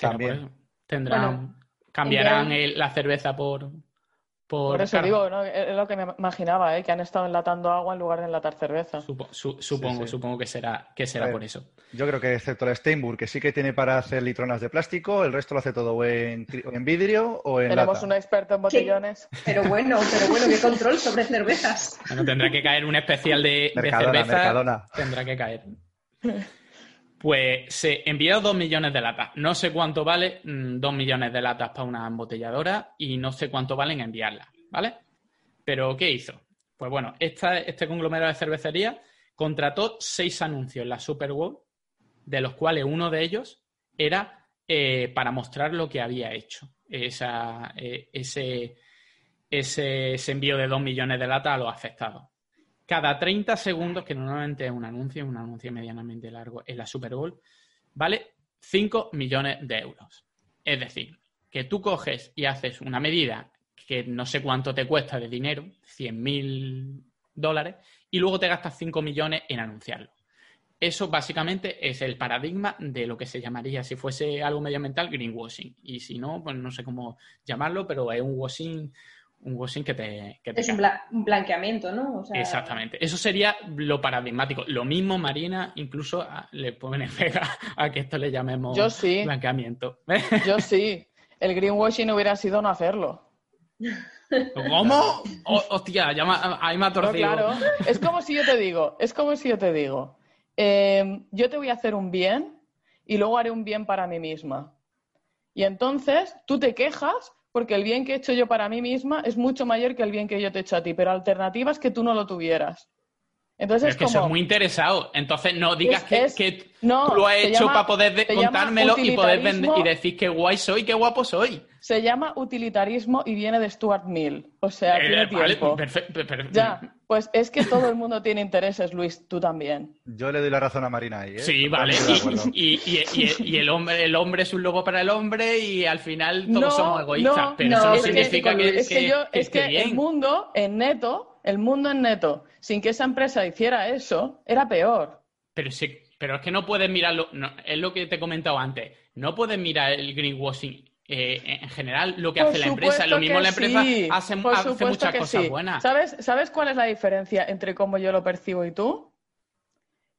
También. Tendrán, cambiarán la cerveza por, por, eso digo, es lo que me imaginaba, ¿eh? que han estado enlatando agua en lugar de enlatar cerveza. supongo, supongo que será, que será por eso. Yo creo que excepto la Steinburg, que sí que tiene para hacer litronas de plástico, el resto lo hace todo en, en vidrio o en Tenemos un experto en botellones. Pero bueno, pero bueno, qué control sobre cervezas. Bueno, tendrá que caer un especial de, cerveza. Tendrá que caer. Pues se envió dos millones de latas. No sé cuánto vale mm, dos millones de latas para una embotelladora y no sé cuánto valen enviarlas, ¿vale? Pero ¿qué hizo? Pues bueno, este conglomerado de cervecería contrató seis anuncios en la Super Bowl, de los cuales uno de ellos era eh, para mostrar lo que había hecho. Eh, ese, ese, ese envío de dos millones de latas a los afectados cada 30 segundos, que normalmente es un anuncio, un anuncio medianamente largo en la Super Bowl, vale 5 millones de euros. Es decir, que tú coges y haces una medida que no sé cuánto te cuesta de dinero, 100 mil dólares, y luego te gastas 5 millones en anunciarlo. Eso básicamente es el paradigma de lo que se llamaría, si fuese algo medioambiental, greenwashing. Y si no, pues no sé cómo llamarlo, pero es un washing un washing que te, que te Es un, cae. bla- un blanqueamiento, ¿no? O sea, Exactamente. Eso sería lo paradigmático. Lo mismo, Marina, incluso a- le pone pega a que esto le llamemos Yo sí. blanqueamiento. Yo sí. El greenwashing hubiera sido no hacerlo. ¿Cómo? Oh, hostia, ya me- ahí me ha No, torcido. claro. Es como si yo te digo, es como si yo te digo, eh, yo te voy a hacer un bien y luego haré un bien para mí misma. Y entonces tú te quejas porque el bien que he hecho yo para mí misma es mucho mayor que el bien que yo te he hecho a ti, pero la alternativa es que tú no lo tuvieras. Entonces es que como... sos muy interesado. Entonces no digas Es- que, es- que no, tú lo has hecho llama- para poder contármelo y poder vender y decir qué guay soy, qué guapo soy. Se llama utilitarismo y viene de Stuart Mill. O sea, Eh, tiene vale, tiempo. perfecto, per- Ya, pues es que todo el mundo tiene intereses, Luis, tú también. Yo le doy la razón a Marina ahí. ¿eh? Sí, vale. Y, y- y- y el hombre el hombre es un lobo para el hombre y al final todos No, somos egoístas. no, pero no, eso no es que- significa que, es que, yo, que es que esté bien. el mundo en neto, el mundo en neto, sin que esa empresa hiciera eso, era peor. Pero, sí- pero es que no puedes mirarlo, no, es lo que te he comentado antes, no puedes mirar el greenwashing eh, en general, lo que Por hace la empresa. Lo mismo la empresa sí, hace, hace muchas cosas sí. buenas. ¿Sabes, ¿Sabes cuál es la diferencia entre cómo yo lo percibo y tú?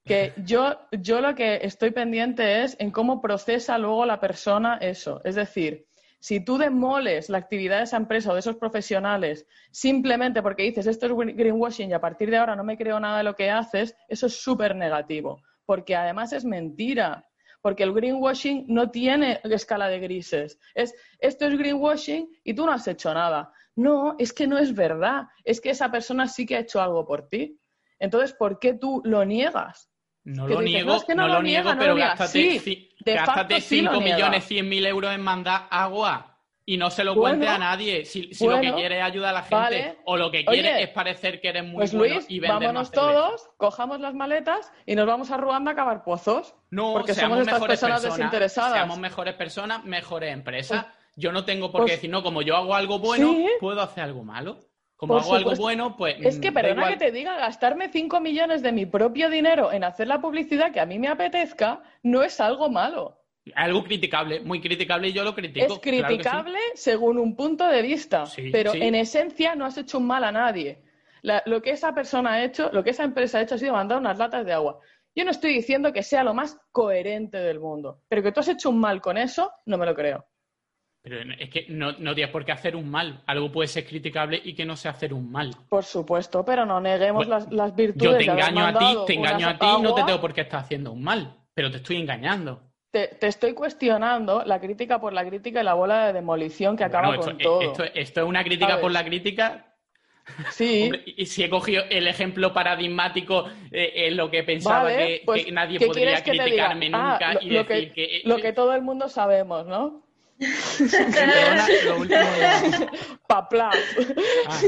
Que yo, yo lo que estoy pendiente es en cómo procesa luego la persona eso. Es decir, si tú demoles la actividad de esa empresa o de esos profesionales simplemente porque dices esto es green- greenwashing y a partir de ahora no me creo nada de lo que haces, eso es súper negativo. Porque además es mentira. Porque el greenwashing no tiene escala de grises. Es esto es greenwashing y tú no has hecho nada. No, es que no es verdad. Es que esa persona sí que ha hecho algo por ti. Entonces, ¿por qué tú lo niegas? No que lo dices, niego, "No, es que no no lo lo niego, no pero lo niega". gástate, Sí, gástate facto sí lo 5 niega. millones 100 mil euros en mandar agua y no se lo Bueno, cuente a nadie. Si, si lo que bueno, quieres es ayudar a la gente vale. o lo que quieres Oye, es parecer que eres muy Pues bueno Luis, y vender vámonos más todos, cojamos las maletas y nos vamos a Ruanda a cavar pozos. No, porque seamos somos estas mejores personas personas, desinteresadas. Seamos mejores personas, mejores empresas. Pues- Yo no tengo por qué pues- decir, no, como yo hago algo bueno, Sí. puedo hacer algo malo. Como Por hago algo bueno, pues. Es que mm, perdona igual. que te diga, gastarme 5 millones de mi propio dinero en hacer la publicidad que a mí me apetezca no es algo malo. Algo criticable, muy criticable y yo lo critico. Es claro que sí. criticable según un punto de vista, Sí, pero sí. en esencia no has hecho un mal a nadie. La- lo que esa persona ha hecho, lo que esa empresa ha hecho ha sido mandar unas latas de agua. Yo no estoy diciendo que sea lo más coherente del mundo, pero que tú has hecho un mal con eso, no me lo creo. Pero es que no, no tienes por qué hacer un mal. Algo puede ser criticable y que no sea hacer un mal. Por supuesto, pero no neguemos Bueno, las, las virtudes. Yo te engaño a ti, te engaño a ti y no te agua. tengo por qué estar haciendo un mal. Pero te estoy engañando. Te, te estoy cuestionando la crítica por la crítica y la bola de demolición que acaba Bueno, con esto, todo. esto- esto es una crítica ¿Sabes? por la crítica. sí, Hombre, y si he cogido el ejemplo paradigmático eh, en lo que pensaba Vale, que, pues, que nadie ¿qué podría criticarme? Ah, nunca lo- y lo decir que, que, lo que todo el mundo sabemos, ¿no? Perdona, lo último de- Paplas. Ah.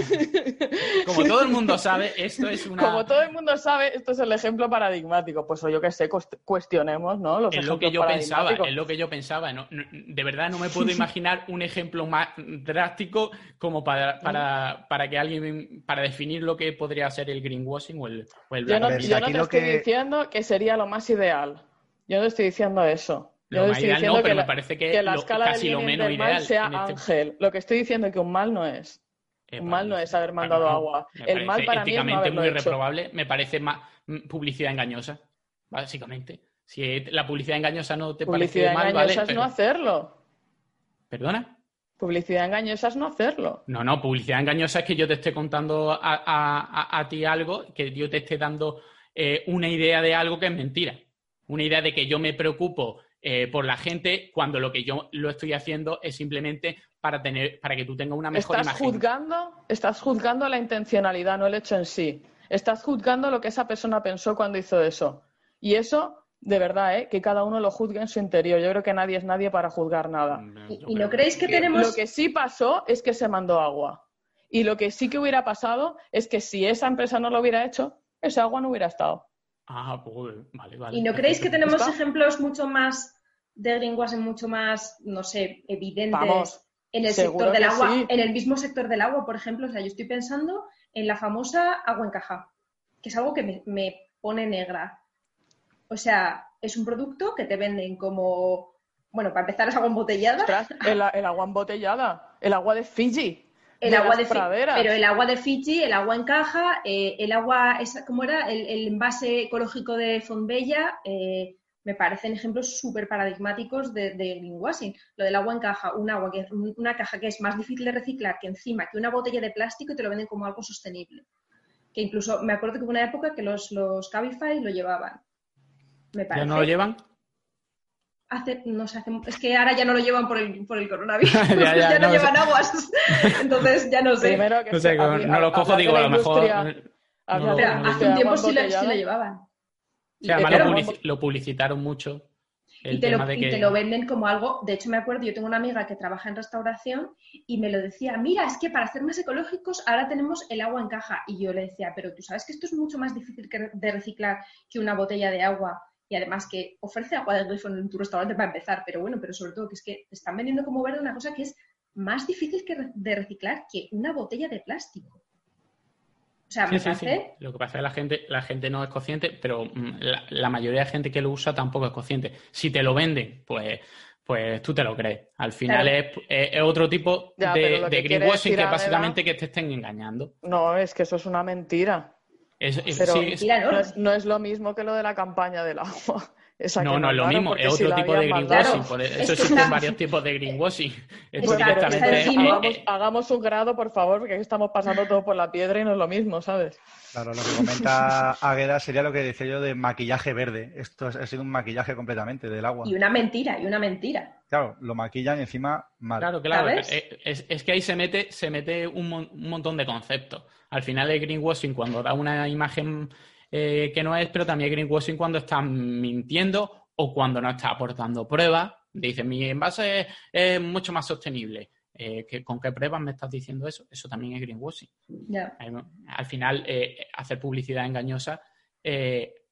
Como todo el mundo sabe, esto es una Como todo el mundo sabe, esto es el ejemplo paradigmático. Pues o yo que sé, cuest- cuestionemos, ¿no? Los es lo que yo pensaba, es lo que yo pensaba. No- no- de verdad no me puedo imaginar un ejemplo más drástico como para, para, para que alguien, para definir lo que podría ser el greenwashing o el, o el Yo no, yo te lo estoy que- diciendo que sería lo más ideal. Yo no te estoy diciendo eso. Lo más estoy ideal diciendo no, pero me parece que, que la lo- casi lo menos del mal ideal sea en este- ángel. Lo que estoy diciendo es que un mal no es. Eh, Un mal no es haber mandado agua. El mal para mí es no haberlo muy hecho. reprobable. Me parece más publicidad engañosa, básicamente. Si es- la publicidad engañosa no te Publicidad parece mal, engañosa vale, es pero- no hacerlo. ¿Perdona? Publicidad engañosa es no hacerlo. No, no, publicidad engañosa es que yo te esté contando a, a- a- a ti algo, que yo te esté dando eh, una idea de algo que es mentira. Una idea de que yo me preocupo eh, por la gente cuando lo que yo lo estoy haciendo es simplemente para tener, para que tú tengas una mejor Estás imagen. juzgando, estás juzgando la intencionalidad, no el hecho en sí. Estás juzgando lo que esa persona pensó cuando hizo eso. Y eso, de verdad, ¿eh? que cada uno lo juzgue en su interior. Yo creo que nadie es nadie para juzgar nada. Mm, ¿Y, y no creéis que que- tenemos... Lo que sí pasó es que se mandó agua. Y lo que sí que hubiera pasado es que si esa empresa no lo hubiera hecho, esa agua no hubiera estado. Ah, pues, vale, vale. ¿Y no creéis que tenemos ¿Está? ejemplos mucho más de greenwashing, mucho más, no sé, evidentes Vamos, en el sector del agua? sí. En el mismo sector del agua, por ejemplo, o sea, yo estoy pensando en la famosa agua en caja, que es algo que me, me pone negra. O sea, es un producto que te venden como, bueno, para empezar es agua embotellada. Ostras, el, el agua embotellada, el agua de Fiji. El agua de pero el agua de Fiji, el agua en caja, eh, el agua, ¿cómo era? El, envase ecológico de Fonbella, eh, me parecen ejemplos súper paradigmáticos de, greenwashing. Lo del agua en caja, un agua que, una caja que es más difícil de reciclar que encima que una botella de plástico y te lo venden como algo sostenible. Que incluso me acuerdo que hubo una época que los, los Cabify lo llevaban. Me parece. ¿Ya no lo llevan? Hace, no sé, es que ahora ya no lo llevan por el, por el coronavirus, ya, no, llevan aguas, entonces ya no sé. no, sé, no lo cojo, digo, a lo mejor... hace un tiempo sí lo, sí lo llevaban además lo, publicitaron mucho. y, te lo, te lo, venden como algo. De hecho, me acuerdo, yo tengo una amiga que trabaja en restauración y me lo decía: Mira, es que para ser más ecológicos ahora tenemos el agua en caja. Y yo le decía: Pero tú sabes que esto es mucho más difícil de reciclar que una botella de agua. Y además que ofrece agua de grifo en tu restaurante para empezar. Pero bueno, pero sobre todo que es que te están vendiendo como verde una cosa que es más difícil que de reciclar que una botella de plástico. O sea, me Lo que pasa es que la gente, la gente no es consciente, pero mm, la, mayoría de gente que lo usa tampoco es consciente. Si te lo venden, pues, pues tú te lo crees. Al final es, otro tipo de, de greenwashing que básicamente que te estén engañando. No, es que eso es una mentira. No es lo mismo que lo de la campaña del agua no, no es lo mismo, es otro tipo de greenwashing. Eso existen varios tipos de greenwashing. hagamos, un grado, por favor, porque aquí estamos pasando todo por la piedra y no es lo mismo, ¿sabes? Claro, lo que comenta Águeda sería lo que decía yo de maquillaje verde. Esto ha sido un maquillaje completamente del agua. Y una mentira, y una mentira. Claro, lo maquillan y encima mal. Claro, claro. Es, que ahí se mete, se mete un, un montón de conceptos. Al final el greenwashing, cuando da una imagen eh, que no es, pero también greenwashing cuando está mintiendo o cuando no está aportando pruebas. Dice, mi envase es, mucho más sostenible. Eh, ¿Con qué pruebas me estás diciendo eso? Eso también es greenwashing. Al final, eh, hacer publicidad engañosa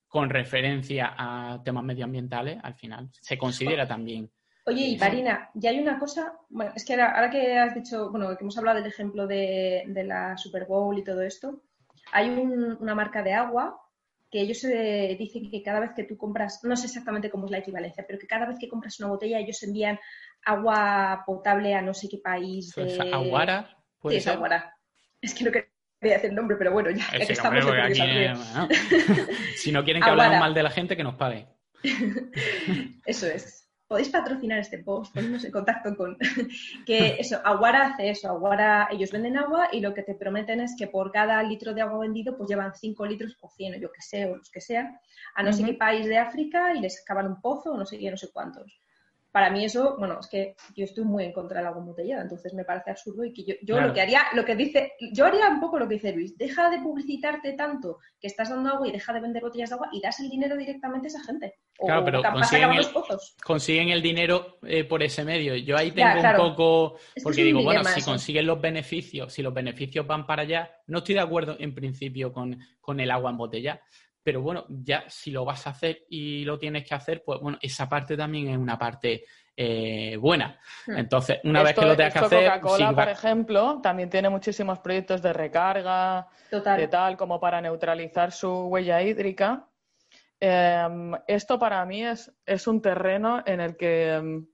con referencia a temas medioambientales, al final se considera también. Oye, y Marina, ya hay una cosa, bueno, es que ahora, que has dicho, bueno, que hemos hablado del ejemplo de, la Super Bowl y todo esto, hay una marca de agua que ellos se dicen que cada vez que tú compras, no sé exactamente cómo es la equivalencia, pero que cada vez que compras una botella ellos envían agua potable a no sé qué país. De... ¿Aguara? sí, es Aguara. Es que no quería decir el nombre, pero bueno, ya, que estamos Si no quieren que hablemos mal de la gente, que nos pague. Eso es podéis patrocinar este post, ponemos en contacto con que eso, Aguara hace eso, Aguara, ellos venden agua y lo que te prometen es que por cada litro de agua vendido pues llevan 5 litros o 100 o yo que sé, o los que sean, a no sé qué país de África y les cavan un pozo o no sé qué, no sé cuántos para mí eso, bueno, es que yo estoy muy en contra del agua embotellada, entonces me parece absurdo y que yo, yo lo que haría, lo que dice, yo haría un poco lo que dice Luis, deja de publicitarte tanto que estás dando agua y deja de vender botellas de agua y das el dinero directamente a esa gente. claro, pero consiguen el, consiguen el, dinero eh, por ese medio. Yo ahí tengo un poco, porque digo, bueno, si consiguen los beneficios, si los beneficios van para allá, no estoy de acuerdo en principio con, con el agua embotellada, pero bueno, ya si lo vas a hacer y lo tienes que hacer, pues bueno, esa parte también es una parte eh, buena. Hmm. Entonces, una vez que lo tengas que hacer... Coca-Cola, por ejemplo, también tiene muchísimos proyectos de recarga, de tal, como para neutralizar su huella hídrica. Em, esto para mí es, es, un terreno en el que... Em,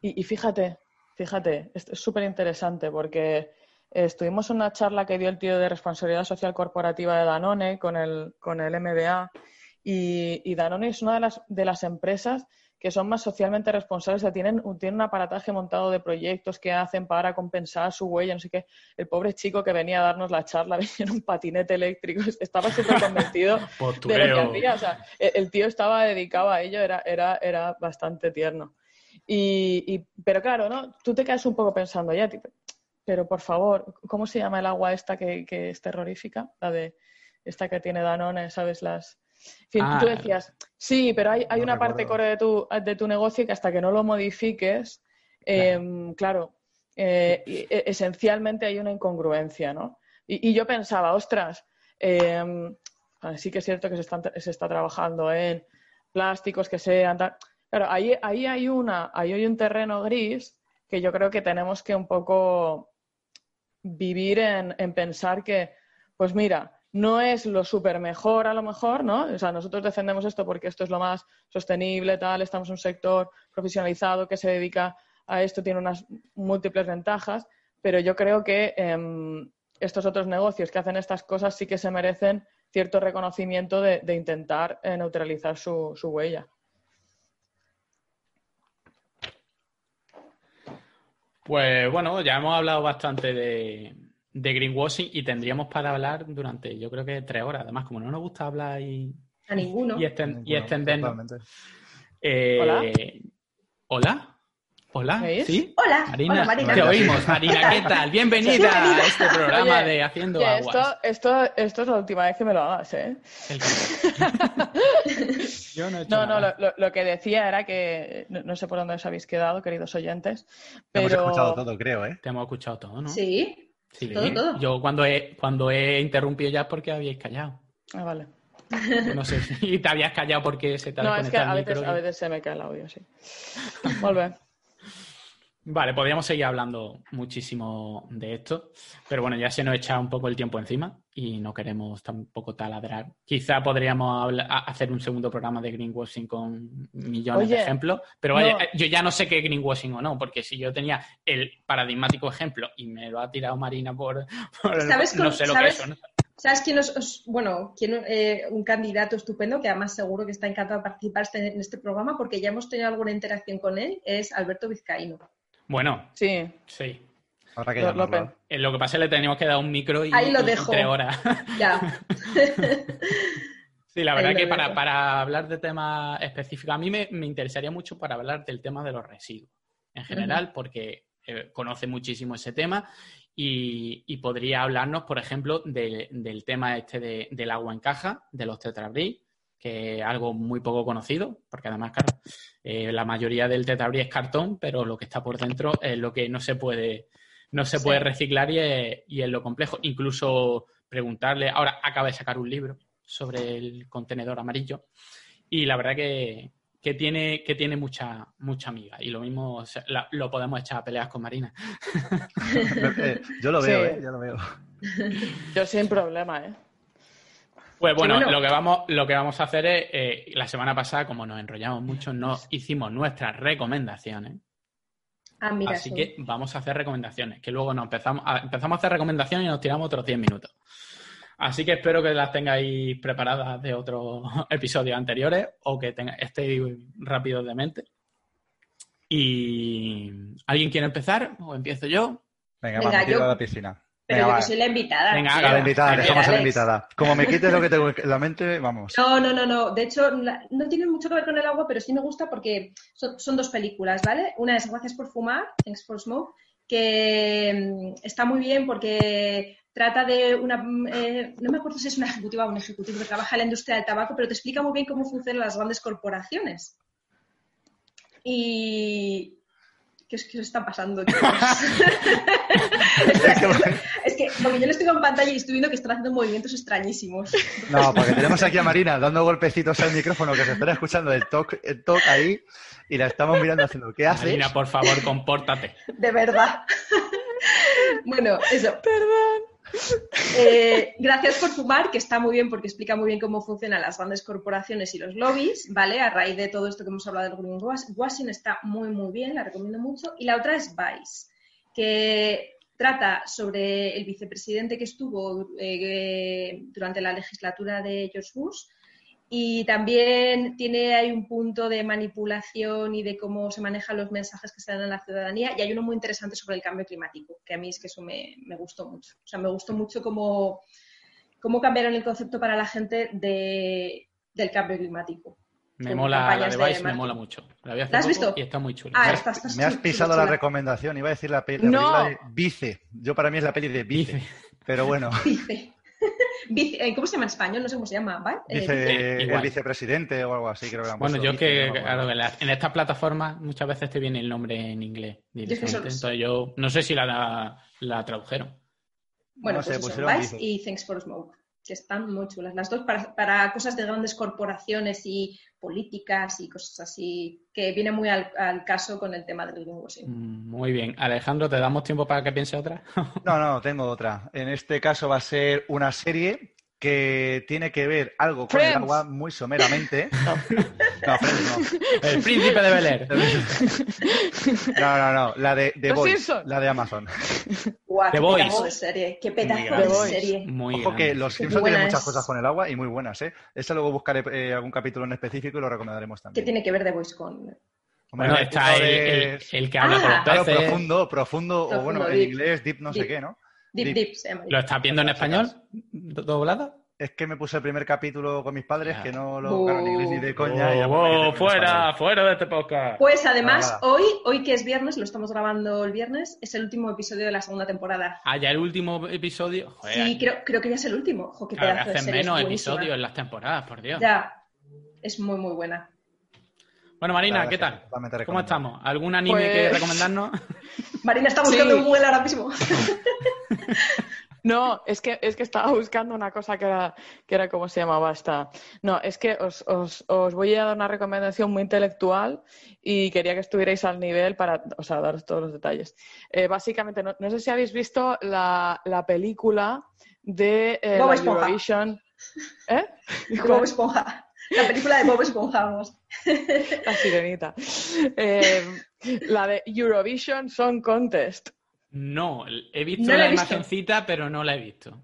y, y, fíjate, fíjate, es súper interesante porque Estuvimos en una charla que dio el tío de responsabilidad social corporativa de Danone con el, con el MBA y, Danone es una de las, de las empresas que son más socialmente responsables, o tienen, tienen un aparataje montado de proyectos que hacen para compensar su huella, no sé qué. El pobre chico que venía a darnos la charla venía en un patinete eléctrico, estaba súper convencido de lo que hacía. O sea, el, tío estaba dedicado a ello, era, era, era bastante tierno. Y, pero claro, ¿no? Tú te quedas un poco pensando ya, tipo, pero por favor, ¿cómo se llama el agua esta que, es terrorífica? La de esta que tiene Danone, ¿sabes? Las... En fin, tú ah. decías, sí, pero hay, una parte core de tu, de tu negocio que hasta que no lo modifiques, em, claro, eh, e, esencialmente hay una incongruencia, ¿no? Y, yo pensaba, ostras, em, sí que es cierto que se, se, está trabajando en plásticos que sean... Claro, ahí, ahí, hay una, ahí hay un terreno gris que yo creo que tenemos que un poco vivir en, pensar que, pues mira, no es lo súper mejor a lo mejor, ¿no? O sea, nosotros defendemos esto porque esto es lo más sostenible, tal, estamos en un sector profesionalizado que se dedica a esto, tiene unas múltiples ventajas, pero yo creo que em, estos otros negocios que hacen estas cosas sí que se merecen cierto reconocimiento de, intentar eh, neutralizar su, huella. Pues bueno, ya hemos hablado bastante de, greenwashing y tendríamos para hablar durante, yo creo que tres horas. Además, como no nos gusta hablar y, a ninguno y, extendernos. Eh, ¿Hola? ¿Hola? Hola, ¿sí? Hola, Marina, Marina. Te oímos, Marina, ¿qué tal? Bienvenida, a este programa de Haciendo Aguas. Esto, esto, es la última vez que me lo hagas, ¿eh? Yo no he No, no, lo, que decía era que no, sé por dónde os habéis quedado, queridos oyentes, pero... Te hemos escuchado todo, creo, ¿eh? Te hemos escuchado todo, ¿no? Sí, sí. Todo, todo. Yo cuando he, cuando he interrumpido ya es porque habíais callado. Ah, vale. No sé, y te habías callado porque se te ha No, es que a veces, a veces se me cae el audio, sí. Vuelve. Vale, podríamos seguir hablando muchísimo de esto, pero bueno, ya se nos echa un poco el tiempo encima y no queremos tampoco taladrar. Quizá podríamos hacer un segundo programa de greenwashing con millones de ejemplos, pero yo ya no sé qué greenwashing o no, porque si yo tenía el paradigmático ejemplo y me lo ha tirado Marina por... ¿Sabes no sé lo que es eso, ¿Sabes quién es, bueno, quién, eh, un candidato estupendo que además seguro que está encantado de participar en este programa porque ya hemos tenido alguna interacción con él? Es Alberto Vizcaíno. Bueno, sí. Sí. Ahora que lo, eh, lo, que pasa es que le tenemos que dar un micro y, Ahí lo dejo. tres horas. Ya. sí, la verdad que para, para, hablar de temas específicos, a mí me, interesaría mucho para hablar del tema de los residuos en general, porque eh, conoce muchísimo ese tema y, podría hablarnos, por ejemplo, del tema este del agua en caja, de los tetrabrí, que es algo muy poco conocido, porque además, claro, eh, la mayoría del tetabrí es cartón, pero lo que está por dentro es lo que no se puede, no se puede reciclar y es, lo complejo. Incluso preguntarle, ahora acaba de sacar un libro sobre el contenedor amarillo y la verdad que, tiene, que tiene mucha, mucha amiga. Y lo mismo lo podemos echar a peleas con Marina. Eh, yo lo veo, ¿eh? Yo lo veo. Yo sin problema, ¿eh? Pues bueno, lo, que vamos, lo que vamos a hacer es, eh, la semana pasada, como nos enrollamos mucho, nos hicimos nuestras recomendaciones. Ah, mira, Así que vamos a hacer recomendaciones, que luego nos empezamos a, empezamos a hacer recomendaciones y nos tiramos otros 10 minutos. Así que espero que las tengáis preparadas de otros episodios anteriores o que estéis rápidos de mente. ¿Y alguien quiere empezar o empiezo yo? Venga, Venga vamos, yo... a la piscina. Pero yo que soy la invitada. Venga, la invitada, dejamos a la invitada. Como me quites lo que tengo en la mente, vamos. No, no, no, no. De hecho, no tiene mucho que ver con el agua, pero sí me gusta porque son, dos películas, ¿vale? Una es Gracias por fumar, Thanks for Smoke, que mm, está muy bien porque trata de una, eh, no me acuerdo si es una ejecutiva o un ejecutivo que trabaja en la industria del tabaco, pero te explica muy bien cómo funcionan las grandes corporaciones. Y, ¿qué os, qué está pasando? es, que, porque yo le estoy en pantalla y estoy viendo que están haciendo movimientos extrañísimos. No, porque tenemos aquí a Marina dando golpecitos al micrófono que se estará escuchando el talk, el talk ahí y la estamos mirando haciendo. ¿Qué haces? Marina, por favor, compórtate. De verdad. bueno, eso. Perdón. Eh, gracias por fumar, que está muy bien porque explica muy bien cómo funcionan las grandes corporaciones y los lobbies, ¿vale? A raíz de todo esto que hemos hablado del greenwashing, está muy, muy bien, la recomiendo mucho. Y la otra es Vice, que trata sobre el vicepresidente que estuvo eh, durante la legislatura de George Bush y también tiene hay un punto de manipulación y de cómo se manejan los mensajes que se dan a la ciudadanía. Y hay uno muy interesante sobre el cambio climático, que a mí es que eso me, gustó mucho. O sea, me gustó mucho cómo, cómo cambiaron el concepto para la gente de, del cambio climático. Me mola la de Vice, me mola mucho. La, has visto? Y está muy chula. Ah, me has pisado la recomendación, iba a decir la peli de Vice. Yo para mí es la peli de Vice. Pero bueno. Vice. Eh, ¿Cómo se llama en español? No sé cómo se llama, ¿vale? Eh, el vicepresidente o algo así, creo que Bueno, yo que en estas plataformas muchas veces te viene el nombre en inglés Entonces yo no sé si la, la tradujeron. Bueno, pues eso, Vice y Thanks for Smoke que están muy chulas. Las dos para, cosas de grandes corporaciones y políticas y cosas así, que viene muy al, caso con el tema del greenwashing. Mm, muy bien. Alejandro, ¿te damos tiempo para que piense otra? no, no, tengo otra. En este caso va a ser una serie que tiene que ver algo con el agua muy someramente. No, Friends no. El príncipe de Bel Air. No, no, no. La de, de Boys, la de Amazon. Guau, The qué Boys. pedazo de serie. Qué Muy pedazo grande. de The Boys. serie. Muy Ojo que los Qué Simpsons buena tienen muchas cosas con el agua y muy buenas, ¿eh? Esa luego buscaré eh, algún capítulo en específico y lo recomendaremos ¿Qué también. tiene que ver The Voice con...? Hombre, Bueno, el está el, de- el- el que habla Ah. con los Claro, peces. profundo, profundo, o bueno, en inglés, deep no sé qué, ¿no? Deep Deep. Deep se llama. ¿Lo estás viendo en español? ¿Do- ¿Doblada? Es que me puse el primer capítulo con mis padres, que no lo en inglés ni de coña. y Oh, oh, con fuera, fuera de este podcast. Pues además, hoy, hoy que es viernes, lo estamos grabando el viernes, es el último episodio de la segunda temporada. Ah, ya el último episodio. Joder, Sí, creo, creo que ya es el último. Jo, qué de hacen serie, menos episodios en las temporadas, por Dios. Ya, es muy, muy buena. Bueno, Marina, ¿qué tal? ¿Cómo estamos? ¿Algún anime que Pues- recomendarnos? Marina está buscando Sí. un Google ahora mismo. No, es que, es que estaba buscando una cosa que era, que era ¿cómo se llamaba esta? No, es que os, os, os voy a dar una recomendación muy intelectual y quería que estuvierais al nivel para, o sea, daros todos los detalles. Eh, básicamente, no, no sé si habéis visto la, la película de eh, Bob la Esponja. Eurovision. ¿Eh? Bob Esponja. La película de Bob Esponja, vamos. La sirenita. Eh, la de Eurovision Song Contest. No, he visto No la la he visto. imagencita, pero no la he visto.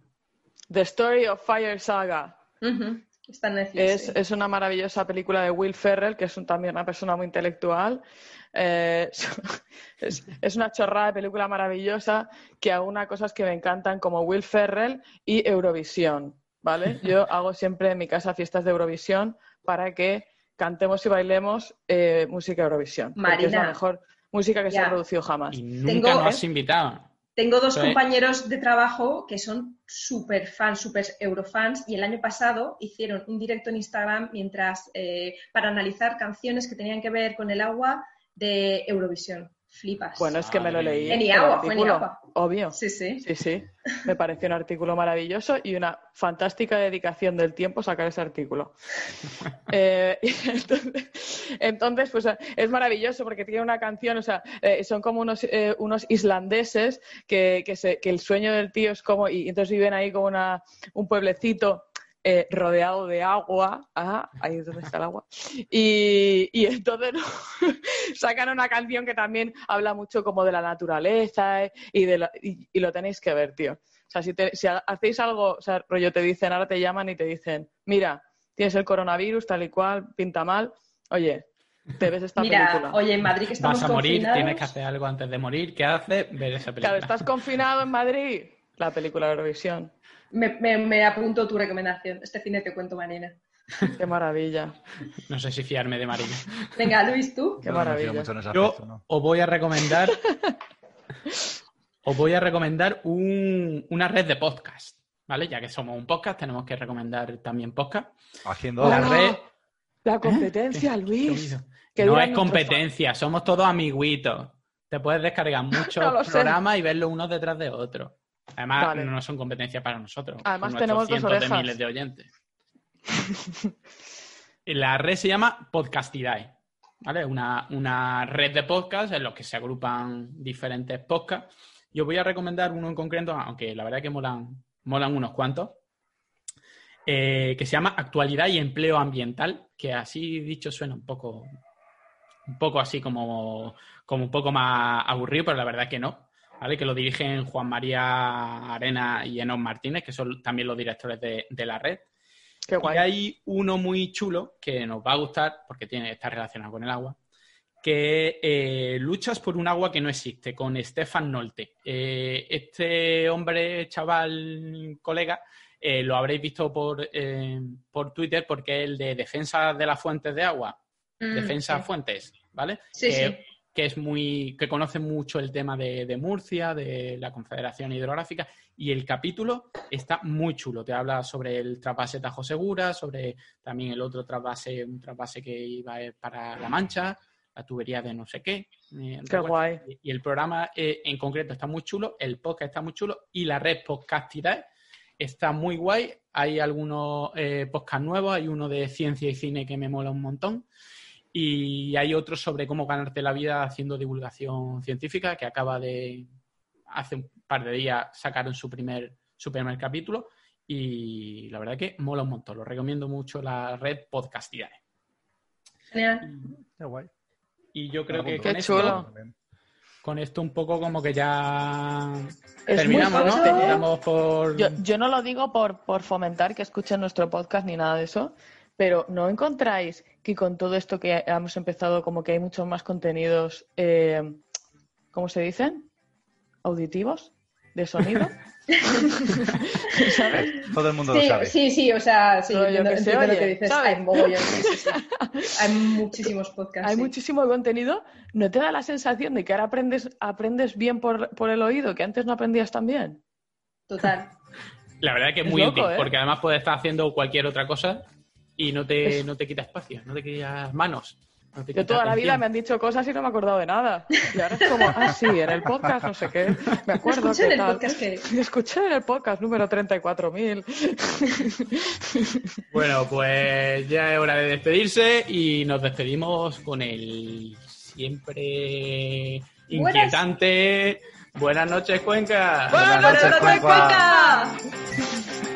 The Story of Fire Saga. Ujú. Está en Netflix. Es, sí. es una maravillosa película de Will Ferrell, que es un- también una persona muy intelectual. Eh, es, es una chorrada de película maravillosa que aúna cosas que me encantan como Will Ferrell y Eurovisión. ¿vale? Yo hago siempre en mi casa fiestas de Eurovisión para que cantemos y bailemos eh, música Eurovisión. Porque es la Marina. mejor música que se ha producido jamás. Y nunca Tengo- nos has invitado. Tengo dos compañeros de trabajo que son súper fans, súper eurofans, y el año pasado hicieron un directo en Instagram mientras eh, para analizar canciones que tenían que ver con el agua de Eurovisión. Flipas. Bueno, es que me lo leí. fue Iagua. Obvio. Sí, sí. Sí, sí. Me pareció un artículo maravilloso y una fantástica dedicación del tiempo sacar ese artículo. Eh, entonces, entonces, pues es maravilloso porque tiene una canción, o sea, eh, son como unos, eh, unos islandeses que, que, se- que el sueño del tío es como, y entonces viven ahí como una, un pueblecito. Eh, rodeado de agua, ah, ahí es donde está el agua, y, y entonces ¿no? sacan una canción que también habla mucho como de la naturaleza eh, y, de la- y, y lo tenéis que ver, tío. O sea, si, te- si ha- hacéis algo, o sea, rollo te dicen, ahora te llaman y te dicen, mira, tienes el coronavirus tal y cual, pinta mal, oye, te ves esta Mira, película. oye, en Madrid que estamos Vas a morir, confinados, tienes que hacer algo antes de morir. ¿Qué haces? Ver esa película. Claro, estás confinado en Madrid, la película de Eurovisión. Me, me- me apunto tu recomendación. Este cine te cuento, Marina. Qué maravilla, No sé si fiarme de Marina. Venga, Luis, tú. qué maravilla. Yo os voy a recomendar. os voy a recomendar un- una red de podcast. ¿Vale? Ya que somos un podcast, tenemos que recomendar también podcast. Haciendo La Hola. red. La competencia, ¿Qué Luis. no es competencia, somos todos amiguitos. Te puedes descargar muchos No lo sé. programas y verlos unos detrás de otros. Además, Vale. no son competencia para nosotros. Además, tenemos dos cientos de orejas. miles de oyentes. La red se llama Podcastidae. ¿Vale? Una, una red de podcasts en los que se agrupan diferentes podcasts. Yo voy a recomendar uno en concreto, aunque la verdad que molan, molan unos cuantos, eh, que se llama Actualidad y Empleo Ambiental, que así dicho suena un poco, un poco así como, como un poco más aburrido, pero la verdad que no. ¿Vale? Que lo dirigen Juan María Arena y Enos Martínez, que son también los directores de, de la red. Qué Y hay uno muy chulo que nos va a gustar porque tiene, está relacionado con el agua, que eh, luchas por un agua que no existe, con Stefan Nolte. Eh, este hombre, chaval, colega, eh, lo habréis visto por, eh, por Twitter porque es el de Defensa de las Fuentes de Agua, Mm, Defensa sí. Fuentes, ¿vale? Sí, sí. Que es muy, que conoce mucho el tema de, de Murcia, de la Confederación Hidrográfica, y el capítulo está muy chulo. Te habla sobre el trasvase Tajo Segura, sobre también el otro trasvase, un trasvase que iba para La Mancha, la tubería de no sé qué. eh, Qué guay. Y el programa eh, en concreto está muy chulo, el podcast está muy chulo y la red Podcastidad está muy guay. Hay algunos eh, podcasts nuevos, hay uno de ciencia y cine que me mola un montón. Y hay otro sobre cómo ganarte la vida haciendo divulgación científica, que acaba de, hace un par de días sacaron su primer, su primer capítulo. y la verdad que mola un montón. Lo recomiendo mucho la red Podcastidae. Genial. Qué guay. Y yo creo que con esto, con esto un poco como que ya Es terminamos, ¿no? Damos por... Yo, yo no lo digo por, por fomentar que escuchen nuestro podcast ni nada de eso, pero ¿no encontráis que con todo esto que hemos empezado, como que hay muchos más contenidos, eh, ¿cómo se dicen? ¿Auditivos? ¿De sonido? ¿Sabes? Todo el mundo lo sabe. sí, sí, o sea, sí, No, yo entiendo, que sé, entiendo lo oye, que dices. ¿sabes? Hay mogollón, sí, sí, sí. Hay muchísimos podcasts. Hay sí. muchísimo contenido. ¿No te da la sensación de que ahora aprendes, aprendes bien por, por el oído, que antes no aprendías tan bien? Total. La verdad que es Es muy loco, útil, ¿eh? porque además puedes estar haciendo cualquier otra cosa y no te, no te quita espacio, no te quita manos. no te Yo toda la vida me han dicho cosas y no me he acordado de nada. Y ahora es como, ah, sí, en el podcast no sé qué. Me acuerdo Escuché en el tal. podcast que... Escuché en el podcast número 34.000. Bueno, pues ya es hora de despedirse y nos despedimos con el siempre Buenas- inquietante Buenas noches, Cuenca. Buenas ¡Buenas noches, noches, Cuenca. Cuenca!